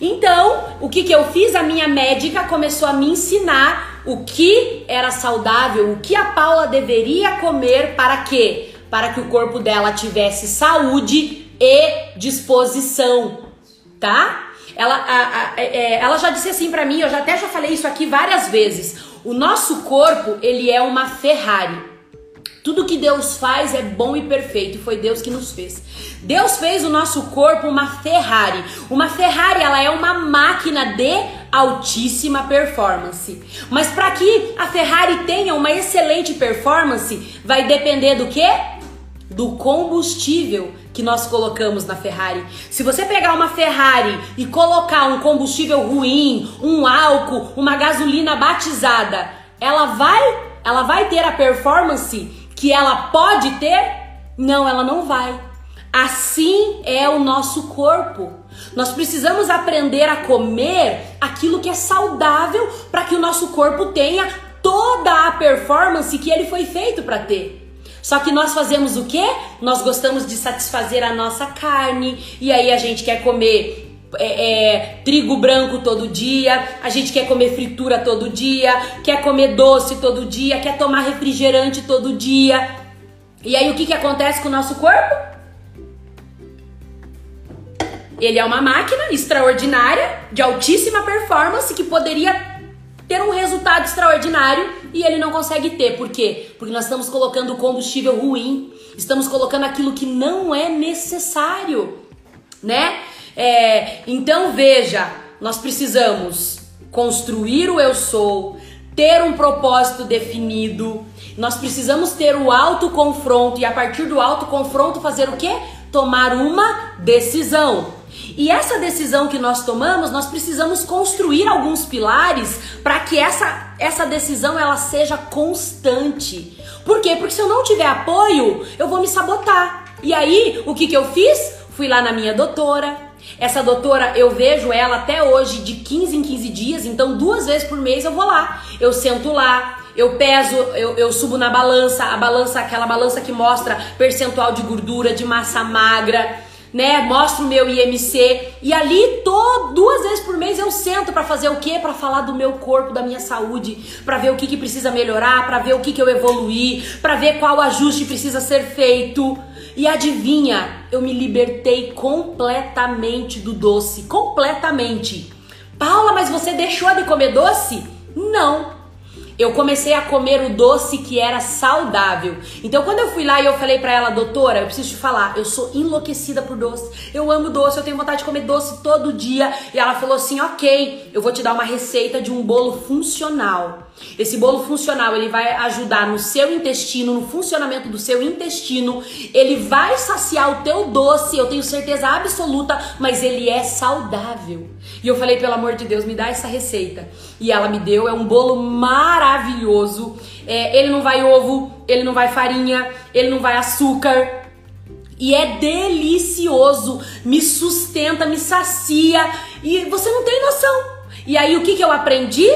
Então, o que, que eu fiz? A minha médica começou a me ensinar o que era saudável, o que a Paula deveria comer para quê? Para que o corpo dela tivesse saúde e disposição tá? Ela, a, a, é, é, ela já disse assim para mim, eu já até já falei isso aqui várias vezes. O nosso corpo, ele é uma Ferrari. Tudo que Deus faz é bom e perfeito, foi Deus que nos fez. Deus fez o nosso corpo uma Ferrari. Uma Ferrari, ela é uma máquina de altíssima performance. Mas para que a Ferrari tenha uma excelente performance, vai depender do que? Do combustível que nós colocamos na Ferrari. Se você pegar uma Ferrari e colocar um combustível ruim, um álcool, uma gasolina batizada, ela vai, ela vai ter a performance que ela pode ter? Não, ela não vai. Assim é o nosso corpo. Nós precisamos aprender a comer aquilo que é saudável para que o nosso corpo tenha toda a performance que ele foi feito para ter. Só que nós fazemos o quê? Nós gostamos de satisfazer a nossa carne e aí a gente quer comer é, é, trigo branco todo dia, a gente quer comer fritura todo dia, quer comer doce todo dia, quer tomar refrigerante todo dia. E aí o que, que acontece com o nosso corpo? Ele é uma máquina extraordinária, de altíssima performance, que poderia ter um resultado extraordinário e ele não consegue ter. Por quê? Porque nós estamos colocando combustível ruim, estamos colocando aquilo que não é necessário, né? É, então veja, nós precisamos construir o eu sou, ter um propósito definido, nós precisamos ter o autoconfronto e a partir do autoconfronto fazer o quê? Tomar uma decisão. E essa decisão que nós tomamos, nós precisamos construir alguns pilares para que essa, essa decisão ela seja constante. Por quê? Porque se eu não tiver apoio, eu vou me sabotar. E aí, o que, que eu fiz? Fui lá na minha doutora. Essa doutora, eu vejo ela até hoje de 15 em 15 dias, então duas vezes por mês eu vou lá. Eu sento lá, eu peso, eu, eu subo na balança, a balança, aquela balança que mostra percentual de gordura, de massa magra né? Mostro o meu IMC e ali tô duas vezes por mês eu sento para fazer o quê? Para falar do meu corpo, da minha saúde, para ver o que, que precisa melhorar, para ver o que, que eu evoluí, para ver qual ajuste precisa ser feito. E adivinha, eu me libertei completamente do doce, completamente. Paula, mas você deixou de comer doce? Não eu comecei a comer o doce que era saudável. Então, quando eu fui lá e eu falei para ela, doutora, eu preciso te falar, eu sou enlouquecida por doce. Eu amo doce, eu tenho vontade de comer doce todo dia. E ela falou assim: ok, eu vou te dar uma receita de um bolo funcional. Esse bolo funcional, ele vai ajudar no seu intestino, no funcionamento do seu intestino. Ele vai saciar o teu doce, eu tenho certeza absoluta, mas ele é saudável. E eu falei, pelo amor de Deus, me dá essa receita. E ela me deu, é um bolo maravilhoso. É, ele não vai ovo, ele não vai farinha, ele não vai açúcar. E é delicioso, me sustenta, me sacia e você não tem noção. E aí o que, que eu aprendi?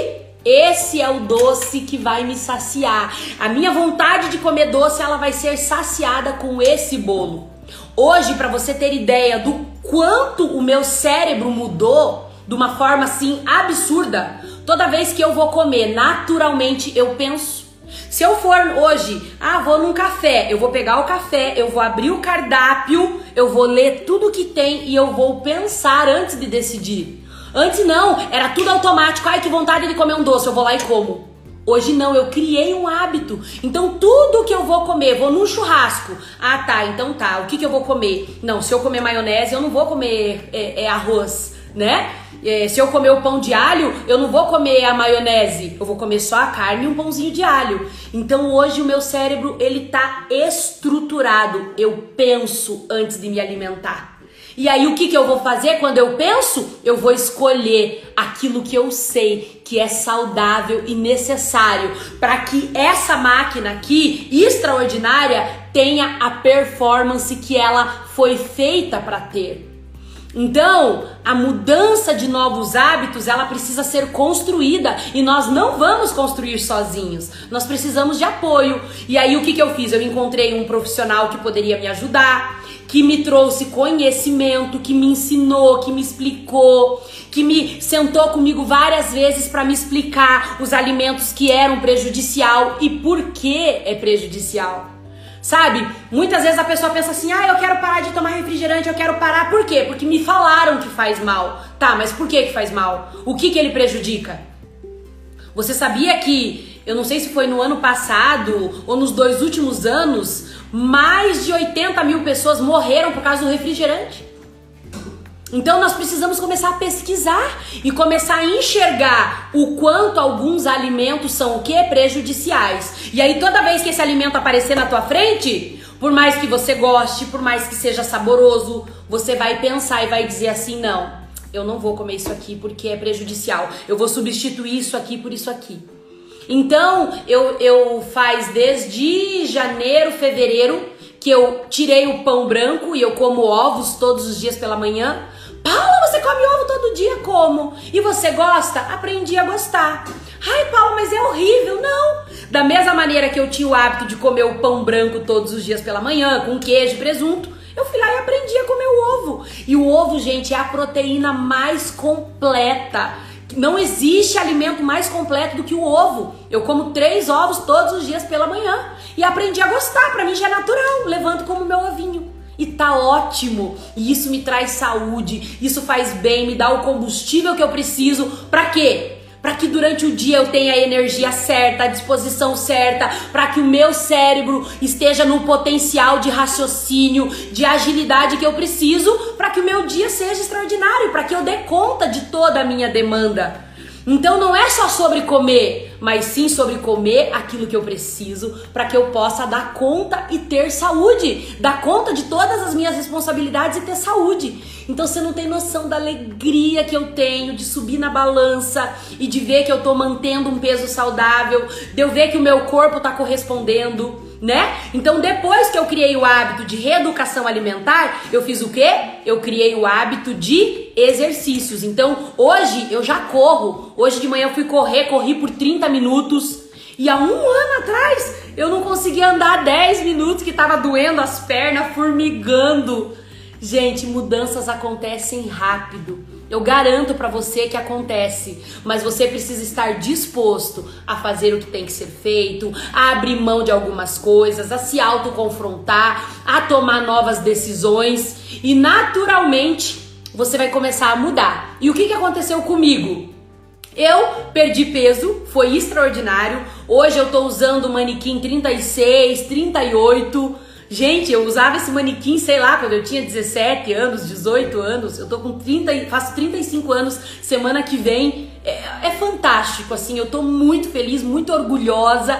Esse é o doce que vai me saciar. A minha vontade de comer doce, ela vai ser saciada com esse bolo. Hoje, para você ter ideia do quanto o meu cérebro mudou de uma forma assim absurda, toda vez que eu vou comer, naturalmente eu penso. Se eu for hoje, ah, vou num café, eu vou pegar o café, eu vou abrir o cardápio, eu vou ler tudo que tem e eu vou pensar antes de decidir. Antes não, era tudo automático. Ai, que vontade de comer um doce, eu vou lá e como. Hoje não, eu criei um hábito. Então tudo que eu vou comer, vou num churrasco. Ah, tá, então tá. O que, que eu vou comer? Não, se eu comer maionese, eu não vou comer é, é arroz, né? É, se eu comer o pão de alho, eu não vou comer a maionese. Eu vou comer só a carne e um pãozinho de alho. Então hoje o meu cérebro ele tá estruturado. Eu penso antes de me alimentar. E aí o que, que eu vou fazer quando eu penso? Eu vou escolher aquilo que eu sei que é saudável e necessário para que essa máquina aqui extraordinária tenha a performance que ela foi feita para ter. Então, a mudança de novos hábitos, ela precisa ser construída e nós não vamos construir sozinhos. Nós precisamos de apoio. E aí o que, que eu fiz? Eu encontrei um profissional que poderia me ajudar que me trouxe conhecimento, que me ensinou, que me explicou, que me sentou comigo várias vezes para me explicar os alimentos que eram prejudicial e por que é prejudicial. Sabe? Muitas vezes a pessoa pensa assim: "Ah, eu quero parar de tomar refrigerante, eu quero parar". Por quê? Porque me falaram que faz mal. Tá, mas por que que faz mal? O que que ele prejudica? Você sabia que eu não sei se foi no ano passado ou nos dois últimos anos, mais de 80 mil pessoas morreram por causa do refrigerante. Então nós precisamos começar a pesquisar e começar a enxergar o quanto alguns alimentos são o que prejudiciais. E aí toda vez que esse alimento aparecer na tua frente, por mais que você goste, por mais que seja saboroso, você vai pensar e vai dizer assim: "Não, eu não vou comer isso aqui porque é prejudicial. Eu vou substituir isso aqui por isso aqui". Então, eu, eu faz desde janeiro, fevereiro, que eu tirei o pão branco e eu como ovos todos os dias pela manhã. Paula, você come ovo todo dia? Como? E você gosta? Aprendi a gostar. Ai, Paula, mas é horrível. Não. Da mesma maneira que eu tinha o hábito de comer o pão branco todos os dias pela manhã, com queijo e presunto, eu fui lá e aprendi a comer o ovo. E o ovo, gente, é a proteína mais completa não existe alimento mais completo do que o ovo. Eu como três ovos todos os dias pela manhã e aprendi a gostar. Para mim já é natural. Levanto como meu ovinho. E tá ótimo. E isso me traz saúde. Isso faz bem, me dá o combustível que eu preciso. Para quê? para que durante o dia eu tenha a energia certa, a disposição certa, para que o meu cérebro esteja no potencial de raciocínio, de agilidade que eu preciso, para que o meu dia seja extraordinário, para que eu dê conta de toda a minha demanda. Então não é só sobre comer, mas sim sobre comer aquilo que eu preciso para que eu possa dar conta e ter saúde, dar conta de todas as minhas responsabilidades e ter saúde. Então você não tem noção da alegria que eu tenho de subir na balança e de ver que eu tô mantendo um peso saudável, de eu ver que o meu corpo tá correspondendo né? Então, depois que eu criei o hábito de reeducação alimentar, eu fiz o quê? Eu criei o hábito de exercícios. Então, hoje eu já corro. Hoje de manhã eu fui correr, corri por 30 minutos. E há um ano atrás eu não conseguia andar 10 minutos, que tava doendo as pernas, formigando. Gente, mudanças acontecem rápido. Eu garanto para você que acontece, mas você precisa estar disposto a fazer o que tem que ser feito, a abrir mão de algumas coisas, a se autoconfrontar, a tomar novas decisões e naturalmente você vai começar a mudar. E o que, que aconteceu comigo? Eu perdi peso, foi extraordinário. Hoje eu tô usando manequim 36, 38. Gente, eu usava esse manequim, sei lá, quando eu tinha 17 anos, 18 anos. Eu tô com 30, faço 35 anos semana que vem. É, é fantástico, assim, eu tô muito feliz, muito orgulhosa.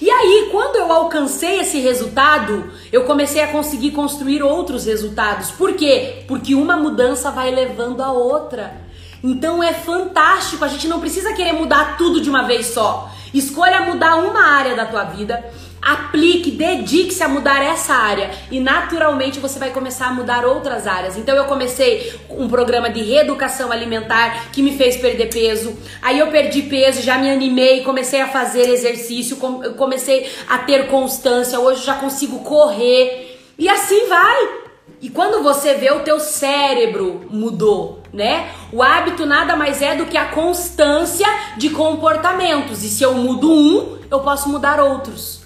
E aí, quando eu alcancei esse resultado, eu comecei a conseguir construir outros resultados. Por quê? Porque uma mudança vai levando a outra. Então é fantástico, a gente não precisa querer mudar tudo de uma vez só. Escolha mudar uma área da tua vida aplique, dedique-se a mudar essa área e naturalmente você vai começar a mudar outras áreas. Então eu comecei um programa de reeducação alimentar que me fez perder peso. Aí eu perdi peso, já me animei, comecei a fazer exercício, comecei a ter constância. Hoje já consigo correr e assim vai. E quando você vê o teu cérebro mudou, né? O hábito nada mais é do que a constância de comportamentos. E se eu mudo um, eu posso mudar outros.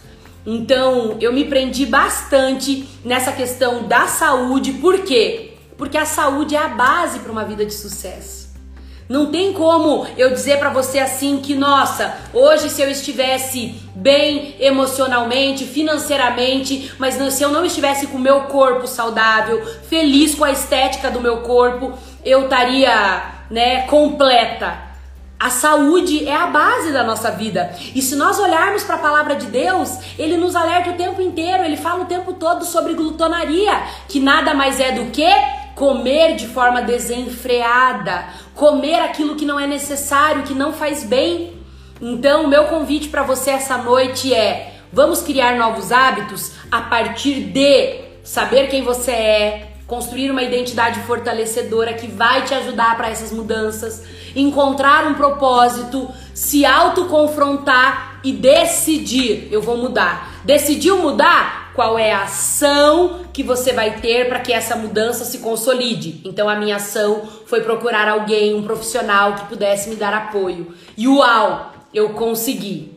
Então, eu me prendi bastante nessa questão da saúde, por quê? Porque a saúde é a base para uma vida de sucesso. Não tem como eu dizer para você assim que, nossa, hoje se eu estivesse bem emocionalmente, financeiramente, mas se eu não estivesse com o meu corpo saudável, feliz com a estética do meu corpo, eu estaria, né, completa. A saúde é a base da nossa vida. E se nós olharmos para a palavra de Deus, ele nos alerta o tempo inteiro, ele fala o tempo todo sobre glutonaria, que nada mais é do que comer de forma desenfreada, comer aquilo que não é necessário, que não faz bem. Então, o meu convite para você essa noite é: vamos criar novos hábitos a partir de saber quem você é, construir uma identidade fortalecedora que vai te ajudar para essas mudanças encontrar um propósito, se autoconfrontar e decidir: eu vou mudar. Decidiu mudar? Qual é a ação que você vai ter para que essa mudança se consolide? Então a minha ação foi procurar alguém, um profissional que pudesse me dar apoio. E uau, eu consegui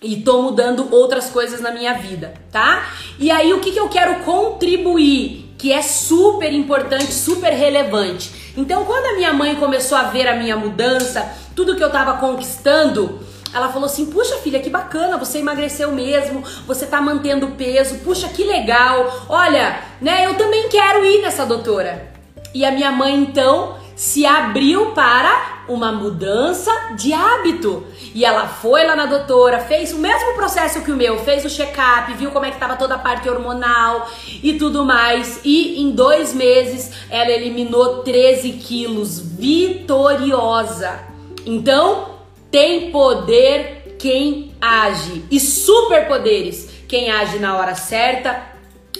e tô mudando outras coisas na minha vida, tá? E aí o que, que eu quero contribuir, que é super importante, super relevante. Então, quando a minha mãe começou a ver a minha mudança, tudo que eu tava conquistando, ela falou assim: Puxa, filha, que bacana, você emagreceu mesmo, você tá mantendo peso, puxa, que legal. Olha, né, eu também quero ir nessa doutora. E a minha mãe então se abriu para uma mudança de hábito. E ela foi lá na doutora, fez o mesmo processo que o meu, fez o check-up, viu como é que estava toda a parte hormonal e tudo mais. E em dois meses ela eliminou 13 quilos, vitoriosa. Então, tem poder quem age e superpoderes quem age na hora certa,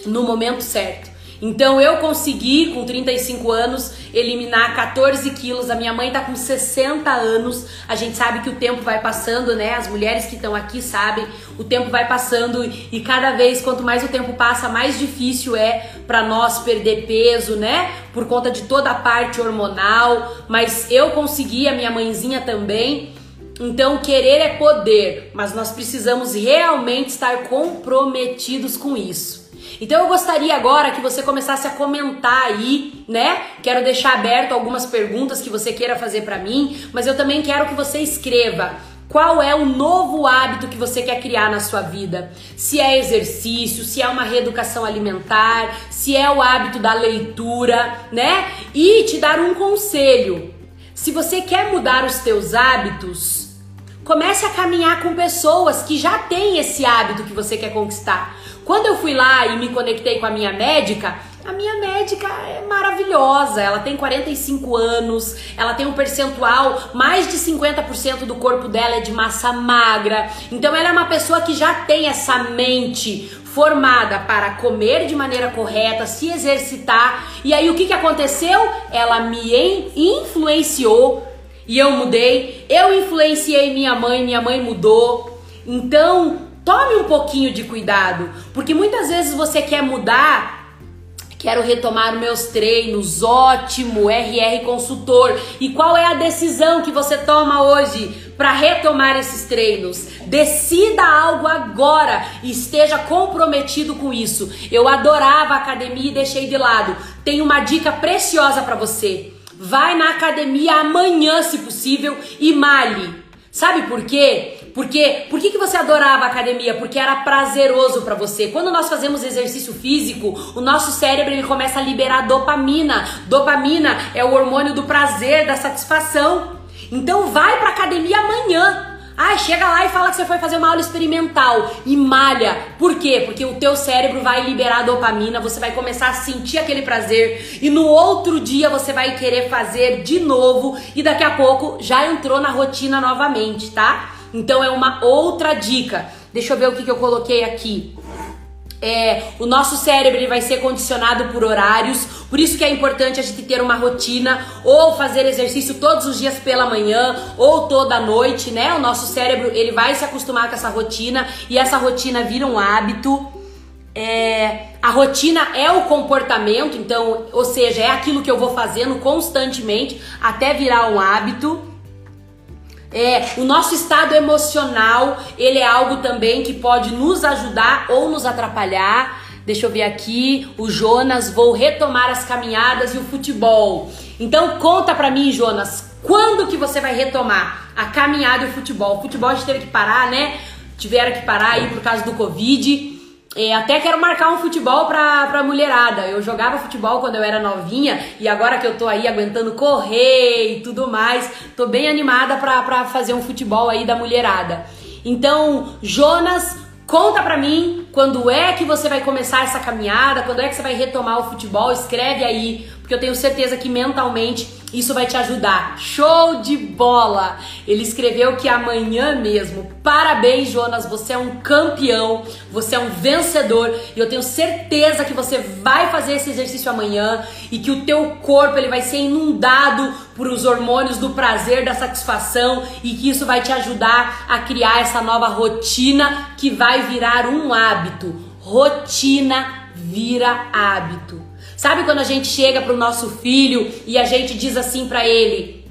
no momento certo. Então eu consegui, com 35 anos, eliminar 14 quilos. A minha mãe tá com 60 anos. A gente sabe que o tempo vai passando, né? As mulheres que estão aqui sabem, o tempo vai passando e cada vez, quanto mais o tempo passa, mais difícil é para nós perder peso, né? Por conta de toda a parte hormonal. Mas eu consegui, a minha mãezinha também. Então, querer é poder, mas nós precisamos realmente estar comprometidos com isso. Então eu gostaria agora que você começasse a comentar aí, né? Quero deixar aberto algumas perguntas que você queira fazer para mim, mas eu também quero que você escreva qual é o novo hábito que você quer criar na sua vida? Se é exercício, se é uma reeducação alimentar, se é o hábito da leitura, né? E te dar um conselho. Se você quer mudar os teus hábitos, comece a caminhar com pessoas que já têm esse hábito que você quer conquistar. Quando eu fui lá e me conectei com a minha médica, a minha médica é maravilhosa, ela tem 45 anos, ela tem um percentual, mais de 50% do corpo dela é de massa magra. Então ela é uma pessoa que já tem essa mente formada para comer de maneira correta, se exercitar. E aí o que, que aconteceu? Ela me influenciou e eu mudei. Eu influenciei minha mãe, minha mãe mudou. Então, Tome um pouquinho de cuidado, porque muitas vezes você quer mudar Quero retomar meus treinos, ótimo, RR consultor. E qual é a decisão que você toma hoje para retomar esses treinos? Decida algo agora e esteja comprometido com isso. Eu adorava a academia e deixei de lado. Tenho uma dica preciosa para você. Vai na academia amanhã, se possível, e malhe. Sabe por quê? Porque por que, que você adorava a academia? Porque era prazeroso para você. Quando nós fazemos exercício físico, o nosso cérebro ele começa a liberar dopamina. Dopamina é o hormônio do prazer, da satisfação. Então vai pra academia amanhã. Ah, chega lá e fala que você foi fazer uma aula experimental e malha. Por quê? Porque o teu cérebro vai liberar dopamina, você vai começar a sentir aquele prazer e no outro dia você vai querer fazer de novo e daqui a pouco já entrou na rotina novamente, tá? Então é uma outra dica. Deixa eu ver o que, que eu coloquei aqui. É, o nosso cérebro ele vai ser condicionado por horários, por isso que é importante a gente ter uma rotina ou fazer exercício todos os dias pela manhã ou toda noite, né? O nosso cérebro ele vai se acostumar com essa rotina e essa rotina vira um hábito. É, a rotina é o comportamento, então, ou seja, é aquilo que eu vou fazendo constantemente até virar um hábito. É, o nosso estado emocional, ele é algo também que pode nos ajudar ou nos atrapalhar. Deixa eu ver aqui, o Jonas, vou retomar as caminhadas e o futebol. Então conta pra mim, Jonas, quando que você vai retomar a caminhada e o futebol? O futebol a gente teve que parar, né? Tiveram que parar aí por causa do Covid. É, até quero marcar um futebol pra, pra mulherada. Eu jogava futebol quando eu era novinha e agora que eu tô aí aguentando correr e tudo mais, tô bem animada pra, pra fazer um futebol aí da mulherada. Então, Jonas, conta pra mim quando é que você vai começar essa caminhada, quando é que você vai retomar o futebol, escreve aí, porque eu tenho certeza que mentalmente isso vai te ajudar. Show de bola! Ele escreveu que amanhã mesmo. Parabéns, Jonas, você é um campeão, você é um vencedor e eu tenho certeza que você vai fazer esse exercício amanhã e que o teu corpo ele vai ser inundado por os hormônios do prazer, da satisfação e que isso vai te ajudar a criar essa nova rotina que vai virar um hábito. Rotina vira hábito. Sabe quando a gente chega pro nosso filho e a gente diz assim para ele,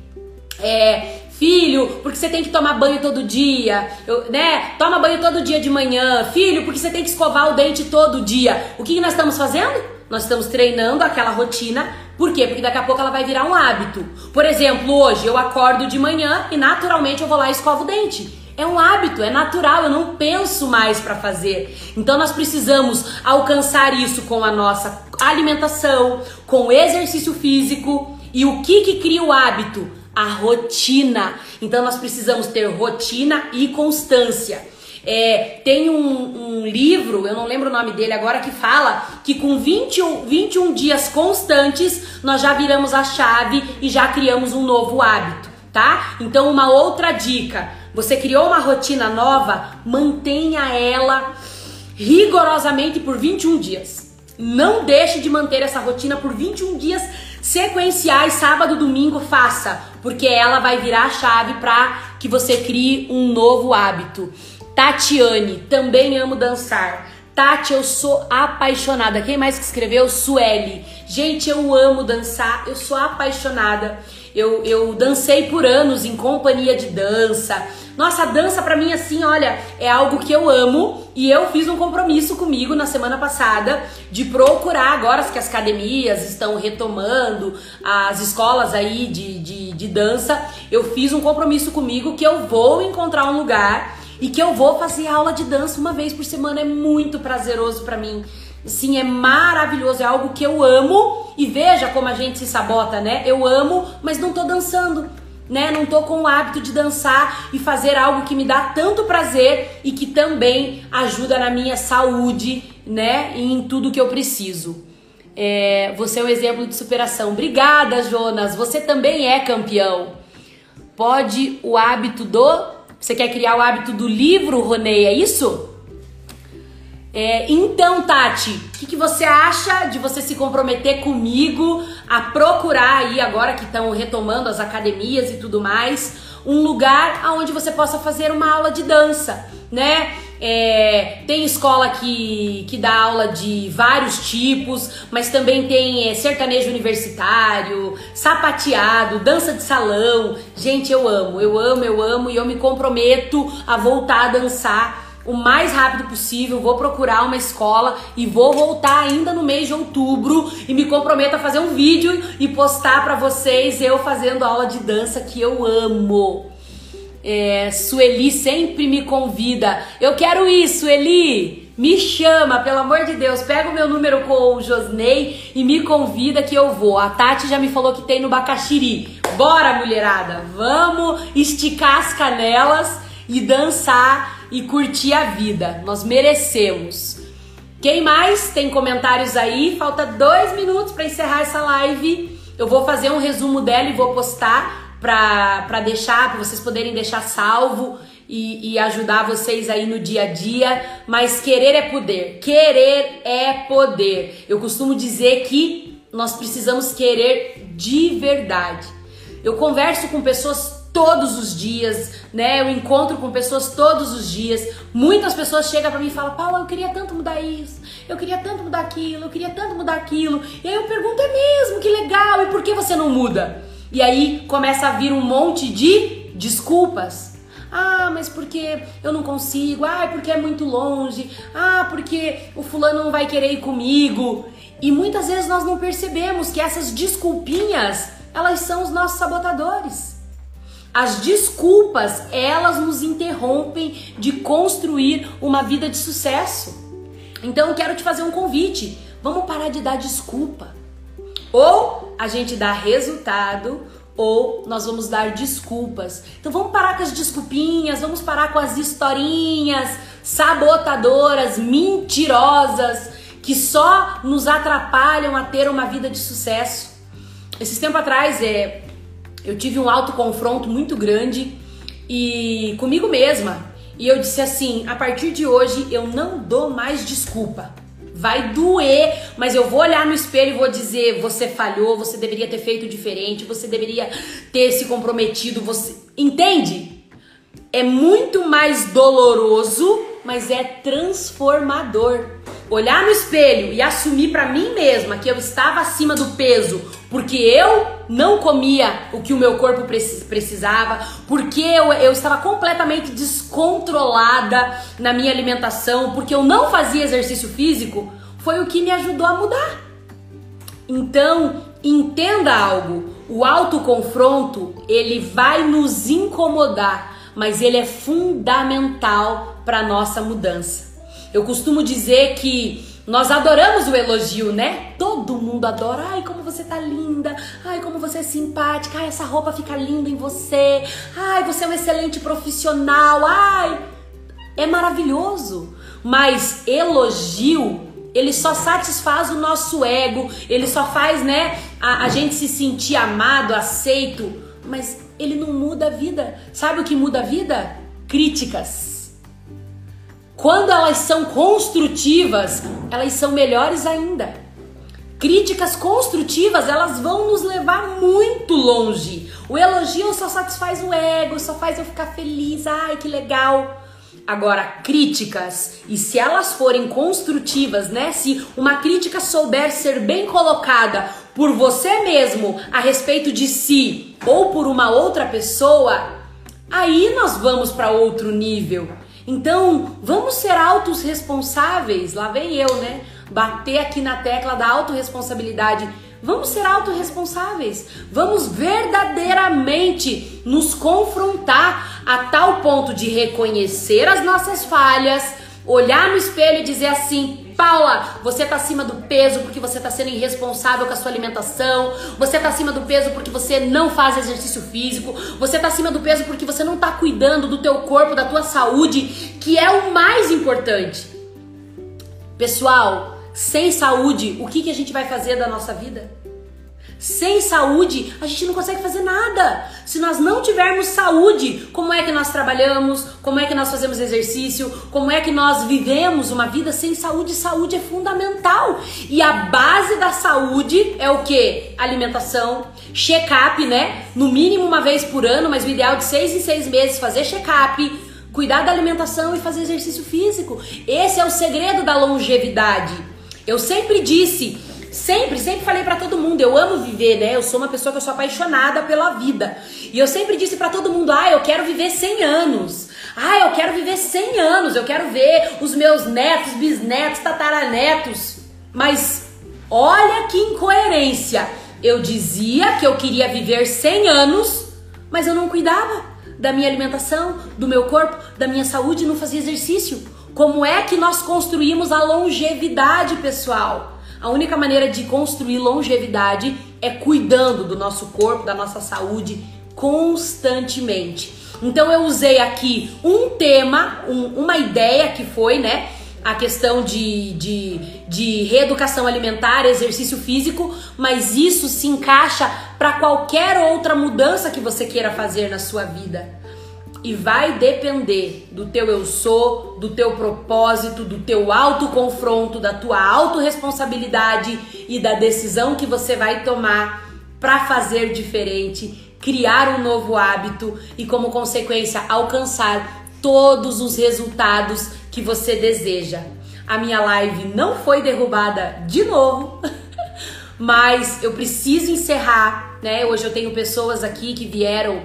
é, filho, porque você tem que tomar banho todo dia, eu, né? Toma banho todo dia de manhã, filho, porque você tem que escovar o dente todo dia. O que, que nós estamos fazendo? Nós estamos treinando aquela rotina. Por quê? Porque daqui a pouco ela vai virar um hábito. Por exemplo, hoje eu acordo de manhã e naturalmente eu vou lá e escovo o dente. É um hábito, é natural, eu não penso mais para fazer. Então nós precisamos alcançar isso com a nossa alimentação, com o exercício físico e o que que cria o hábito? A rotina. Então nós precisamos ter rotina e constância. É, tem um, um, livro, eu não lembro o nome dele agora, que fala que com 21, 21 dias constantes nós já viramos a chave e já criamos um novo hábito, tá? Então, uma outra dica você criou uma rotina nova, mantenha ela rigorosamente por 21 dias. Não deixe de manter essa rotina por 21 dias sequenciais, sábado, domingo, faça, porque ela vai virar a chave para que você crie um novo hábito. Tatiane, também amo dançar. Tati, eu sou apaixonada. Quem mais que escreveu? Sueli. Gente, eu amo dançar, eu sou apaixonada. Eu, eu dancei por anos em companhia de dança. Nossa, dança para mim assim, olha, é algo que eu amo e eu fiz um compromisso comigo na semana passada de procurar agora que as academias estão retomando, as escolas aí de, de, de dança, eu fiz um compromisso comigo que eu vou encontrar um lugar e que eu vou fazer aula de dança uma vez por semana. É muito prazeroso para mim. Sim, é maravilhoso, é algo que eu amo e veja como a gente se sabota, né? Eu amo, mas não tô dançando né? Não tô com o hábito de dançar e fazer algo que me dá tanto prazer e que também ajuda na minha saúde, né? E em tudo que eu preciso. É, você é um exemplo de superação. Obrigada, Jonas. Você também é campeão. Pode o hábito do. Você quer criar o hábito do livro, Ronei? É isso? É, então, Tati, o que, que, você acha de você se comprometer comigo a procurar aí, agora que estão retomando as academias e tudo mais, um lugar onde você possa fazer uma aula de dança, né? É, tem escola que, que dá aula de vários tipos, mas também tem é, sertanejo universitário, sapateado, dança de salão. Gente, eu amo, eu amo, eu amo e eu me comprometo a voltar a dançar o mais rápido possível, vou procurar uma escola e vou voltar ainda no mês de outubro e me comprometo a fazer um vídeo e postar para vocês eu fazendo aula de dança que eu amo. É, Sueli sempre me convida. Eu quero isso, Sueli. Me chama, pelo amor de Deus. Pega o meu número com o Josney e me convida que eu vou. A Tati já me falou que tem no Bacaxiri. Bora, mulherada. Vamos esticar as canelas e dançar e curtir a vida. Nós merecemos. Quem mais tem comentários aí? Falta dois minutos para encerrar essa live. Eu vou fazer um resumo dela e vou postar para deixar, para vocês poderem deixar salvo e, e, ajudar vocês aí no dia a dia. Mas querer é poder. Querer é poder. Eu costumo dizer que nós precisamos querer de verdade. Eu converso com pessoas todos os dias, né? Eu encontro com pessoas todos os dias. Muitas pessoas chegam para mim e falam: Paula, eu queria tanto mudar isso, eu queria tanto mudar aquilo, eu queria tanto mudar aquilo. E aí eu pergunto: é mesmo? Que legal, e por que você não muda? E aí começa a vir um monte de desculpas. Ah, mas porque eu não consigo. Ah, porque é muito longe. Ah, porque o fulano não vai querer ir comigo. E muitas vezes nós não percebemos que essas desculpinhas, elas são os nossos sabotadores. As desculpas, elas nos interrompem de construir uma vida de sucesso. Então eu quero te fazer um convite. Vamos parar de dar desculpa. Ou a gente dá resultado, ou nós vamos dar desculpas. Então vamos parar com as desculpinhas, vamos parar com as historinhas sabotadoras, mentirosas, que só nos atrapalham a ter uma vida de sucesso. Esses tempo atrás é, eu tive um alto confronto muito grande e comigo mesma. E eu disse assim: a partir de hoje eu não dou mais desculpa. Vai doer, mas eu vou olhar no espelho e vou dizer: você falhou, você deveria ter feito diferente, você deveria ter se comprometido, você entende? É muito mais doloroso, mas é transformador. Olhar no espelho e assumir para mim mesma que eu estava acima do peso porque eu não comia o que o meu corpo precisava, porque eu, eu estava completamente descontrolada na minha alimentação, porque eu não fazia exercício físico, foi o que me ajudou a mudar. Então, entenda algo, o autoconfronto, ele vai nos incomodar, mas ele é fundamental para nossa mudança. Eu costumo dizer que nós adoramos o elogio, né? Todo mundo adora. Ai, como você tá linda. Ai, como você é simpática. Ai, essa roupa fica linda em você. Ai, você é um excelente profissional. Ai, é maravilhoso. Mas elogio, ele só satisfaz o nosso ego. Ele só faz, né, a, a gente se sentir amado, aceito. Mas ele não muda a vida. Sabe o que muda a vida? Críticas quando elas são construtivas, elas são melhores ainda. Críticas construtivas, elas vão nos levar muito longe. O elogio só satisfaz o ego, só faz eu ficar feliz. Ai, que legal. Agora, críticas, e se elas forem construtivas, né? Se uma crítica souber ser bem colocada por você mesmo a respeito de si ou por uma outra pessoa, aí nós vamos para outro nível. Então, vamos ser autos responsáveis. Lá vem eu, né? Bater aqui na tecla da autorresponsabilidade. Vamos ser autorresponsáveis. Vamos verdadeiramente nos confrontar a tal ponto de reconhecer as nossas falhas, olhar no espelho e dizer assim: Paula, você tá acima do peso porque você tá sendo irresponsável com a sua alimentação. Você tá acima do peso porque você não faz exercício físico. Você tá acima do peso porque você não tá cuidando do teu corpo, da tua saúde, que é o mais importante. Pessoal, sem saúde, o que, que a gente vai fazer da nossa vida? Sem saúde, a gente não consegue fazer nada. Se nós não tivermos saúde, como é que nós trabalhamos? Como é que nós fazemos exercício? Como é que nós vivemos uma vida sem saúde? Saúde é fundamental. E a base da saúde é o que? Alimentação, check-up, né? No mínimo uma vez por ano, mas o ideal é de seis em seis meses fazer check-up cuidar da alimentação e fazer exercício físico. Esse é o segredo da longevidade. Eu sempre disse, sempre, sempre falei para todo mundo, eu amo viver, né? Eu sou uma pessoa que eu sou apaixonada pela vida. E eu sempre disse para todo mundo: "Ah, eu quero viver 100 anos". Ah, eu quero viver 100 anos, eu quero ver os meus netos, bisnetos, tataranetos. Mas olha que incoerência. Eu dizia que eu queria viver 100 anos, mas eu não cuidava da minha alimentação, do meu corpo, da minha saúde, não fazia exercício. Como é que nós construímos a longevidade, pessoal? A única maneira de construir longevidade é cuidando do nosso corpo, da nossa saúde constantemente. Então eu usei aqui um tema, um, uma ideia que foi, né? A questão de, de, de reeducação alimentar, exercício físico, mas isso se encaixa para qualquer outra mudança que você queira fazer na sua vida. E vai depender do teu eu sou, do teu propósito, do teu autoconfronto, da tua autorresponsabilidade e da decisão que você vai tomar para fazer diferente criar um novo hábito e, como consequência, alcançar todos os resultados que você deseja. A minha live não foi derrubada de novo, mas eu preciso encerrar, né? Hoje eu tenho pessoas aqui que vieram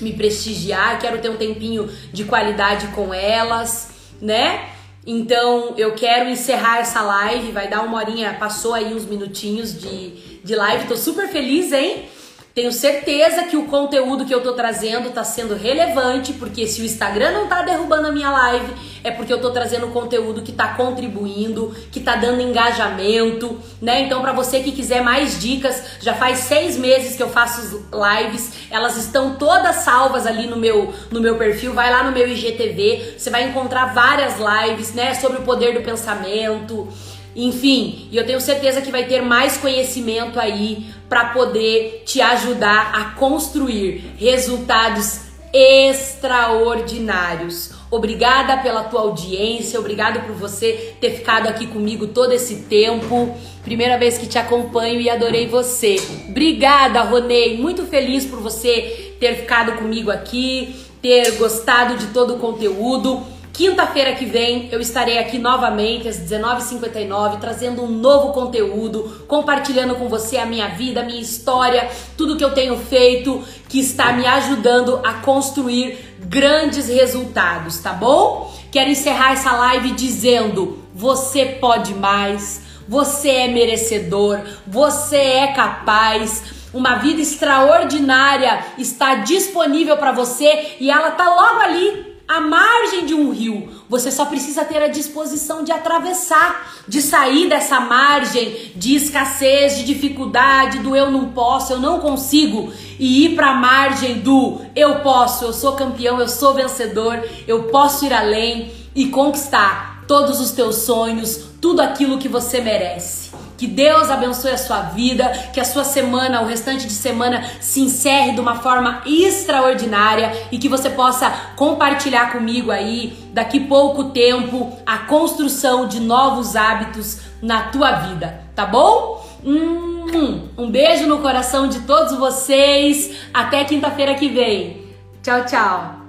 me prestigiar, quero ter um tempinho de qualidade com elas, né? Então eu quero encerrar essa live, vai dar uma horinha, passou aí uns minutinhos de, de live, tô super feliz, hein? Tenho certeza que o conteúdo que eu tô trazendo tá sendo relevante, porque se o Instagram não tá derrubando a minha live, é porque eu tô trazendo conteúdo que tá contribuindo, que tá dando engajamento, né? Então, para você que quiser mais dicas, já faz seis meses que eu faço lives, elas estão todas salvas ali no meu, no meu perfil. Vai lá no meu IGTV, você vai encontrar várias lives, né? Sobre o poder do pensamento. Enfim, e eu tenho certeza que vai ter mais conhecimento aí para poder te ajudar a construir resultados extraordinários. Obrigada pela tua audiência, obrigado por você ter ficado aqui comigo todo esse tempo. Primeira vez que te acompanho e adorei você. Obrigada, Ronei. Muito feliz por você ter ficado comigo aqui, ter gostado de todo o conteúdo. Quinta-feira que vem eu estarei aqui novamente às 19h59 trazendo um novo conteúdo, compartilhando com você a minha vida, a minha história, tudo que eu tenho feito que está me ajudando a construir grandes resultados, tá bom? Quero encerrar essa live dizendo: você pode mais, você é merecedor, você é capaz. Uma vida extraordinária está disponível para você e ela tá logo ali à margem de um rio. Você só precisa ter a disposição de atravessar, de sair dessa margem de escassez, de dificuldade, do eu não posso, eu não consigo e ir para a margem do eu posso, eu sou campeão, eu sou vencedor, eu posso ir além e conquistar todos os teus sonhos, tudo aquilo que você merece. Que Deus abençoe a sua vida, que a sua semana, o restante de semana, se encerre de uma forma extraordinária e que você possa compartilhar comigo aí, daqui pouco tempo, a construção de novos hábitos na tua vida, tá bom? Hum, um beijo no coração de todos vocês. Até quinta-feira que vem. Tchau, tchau.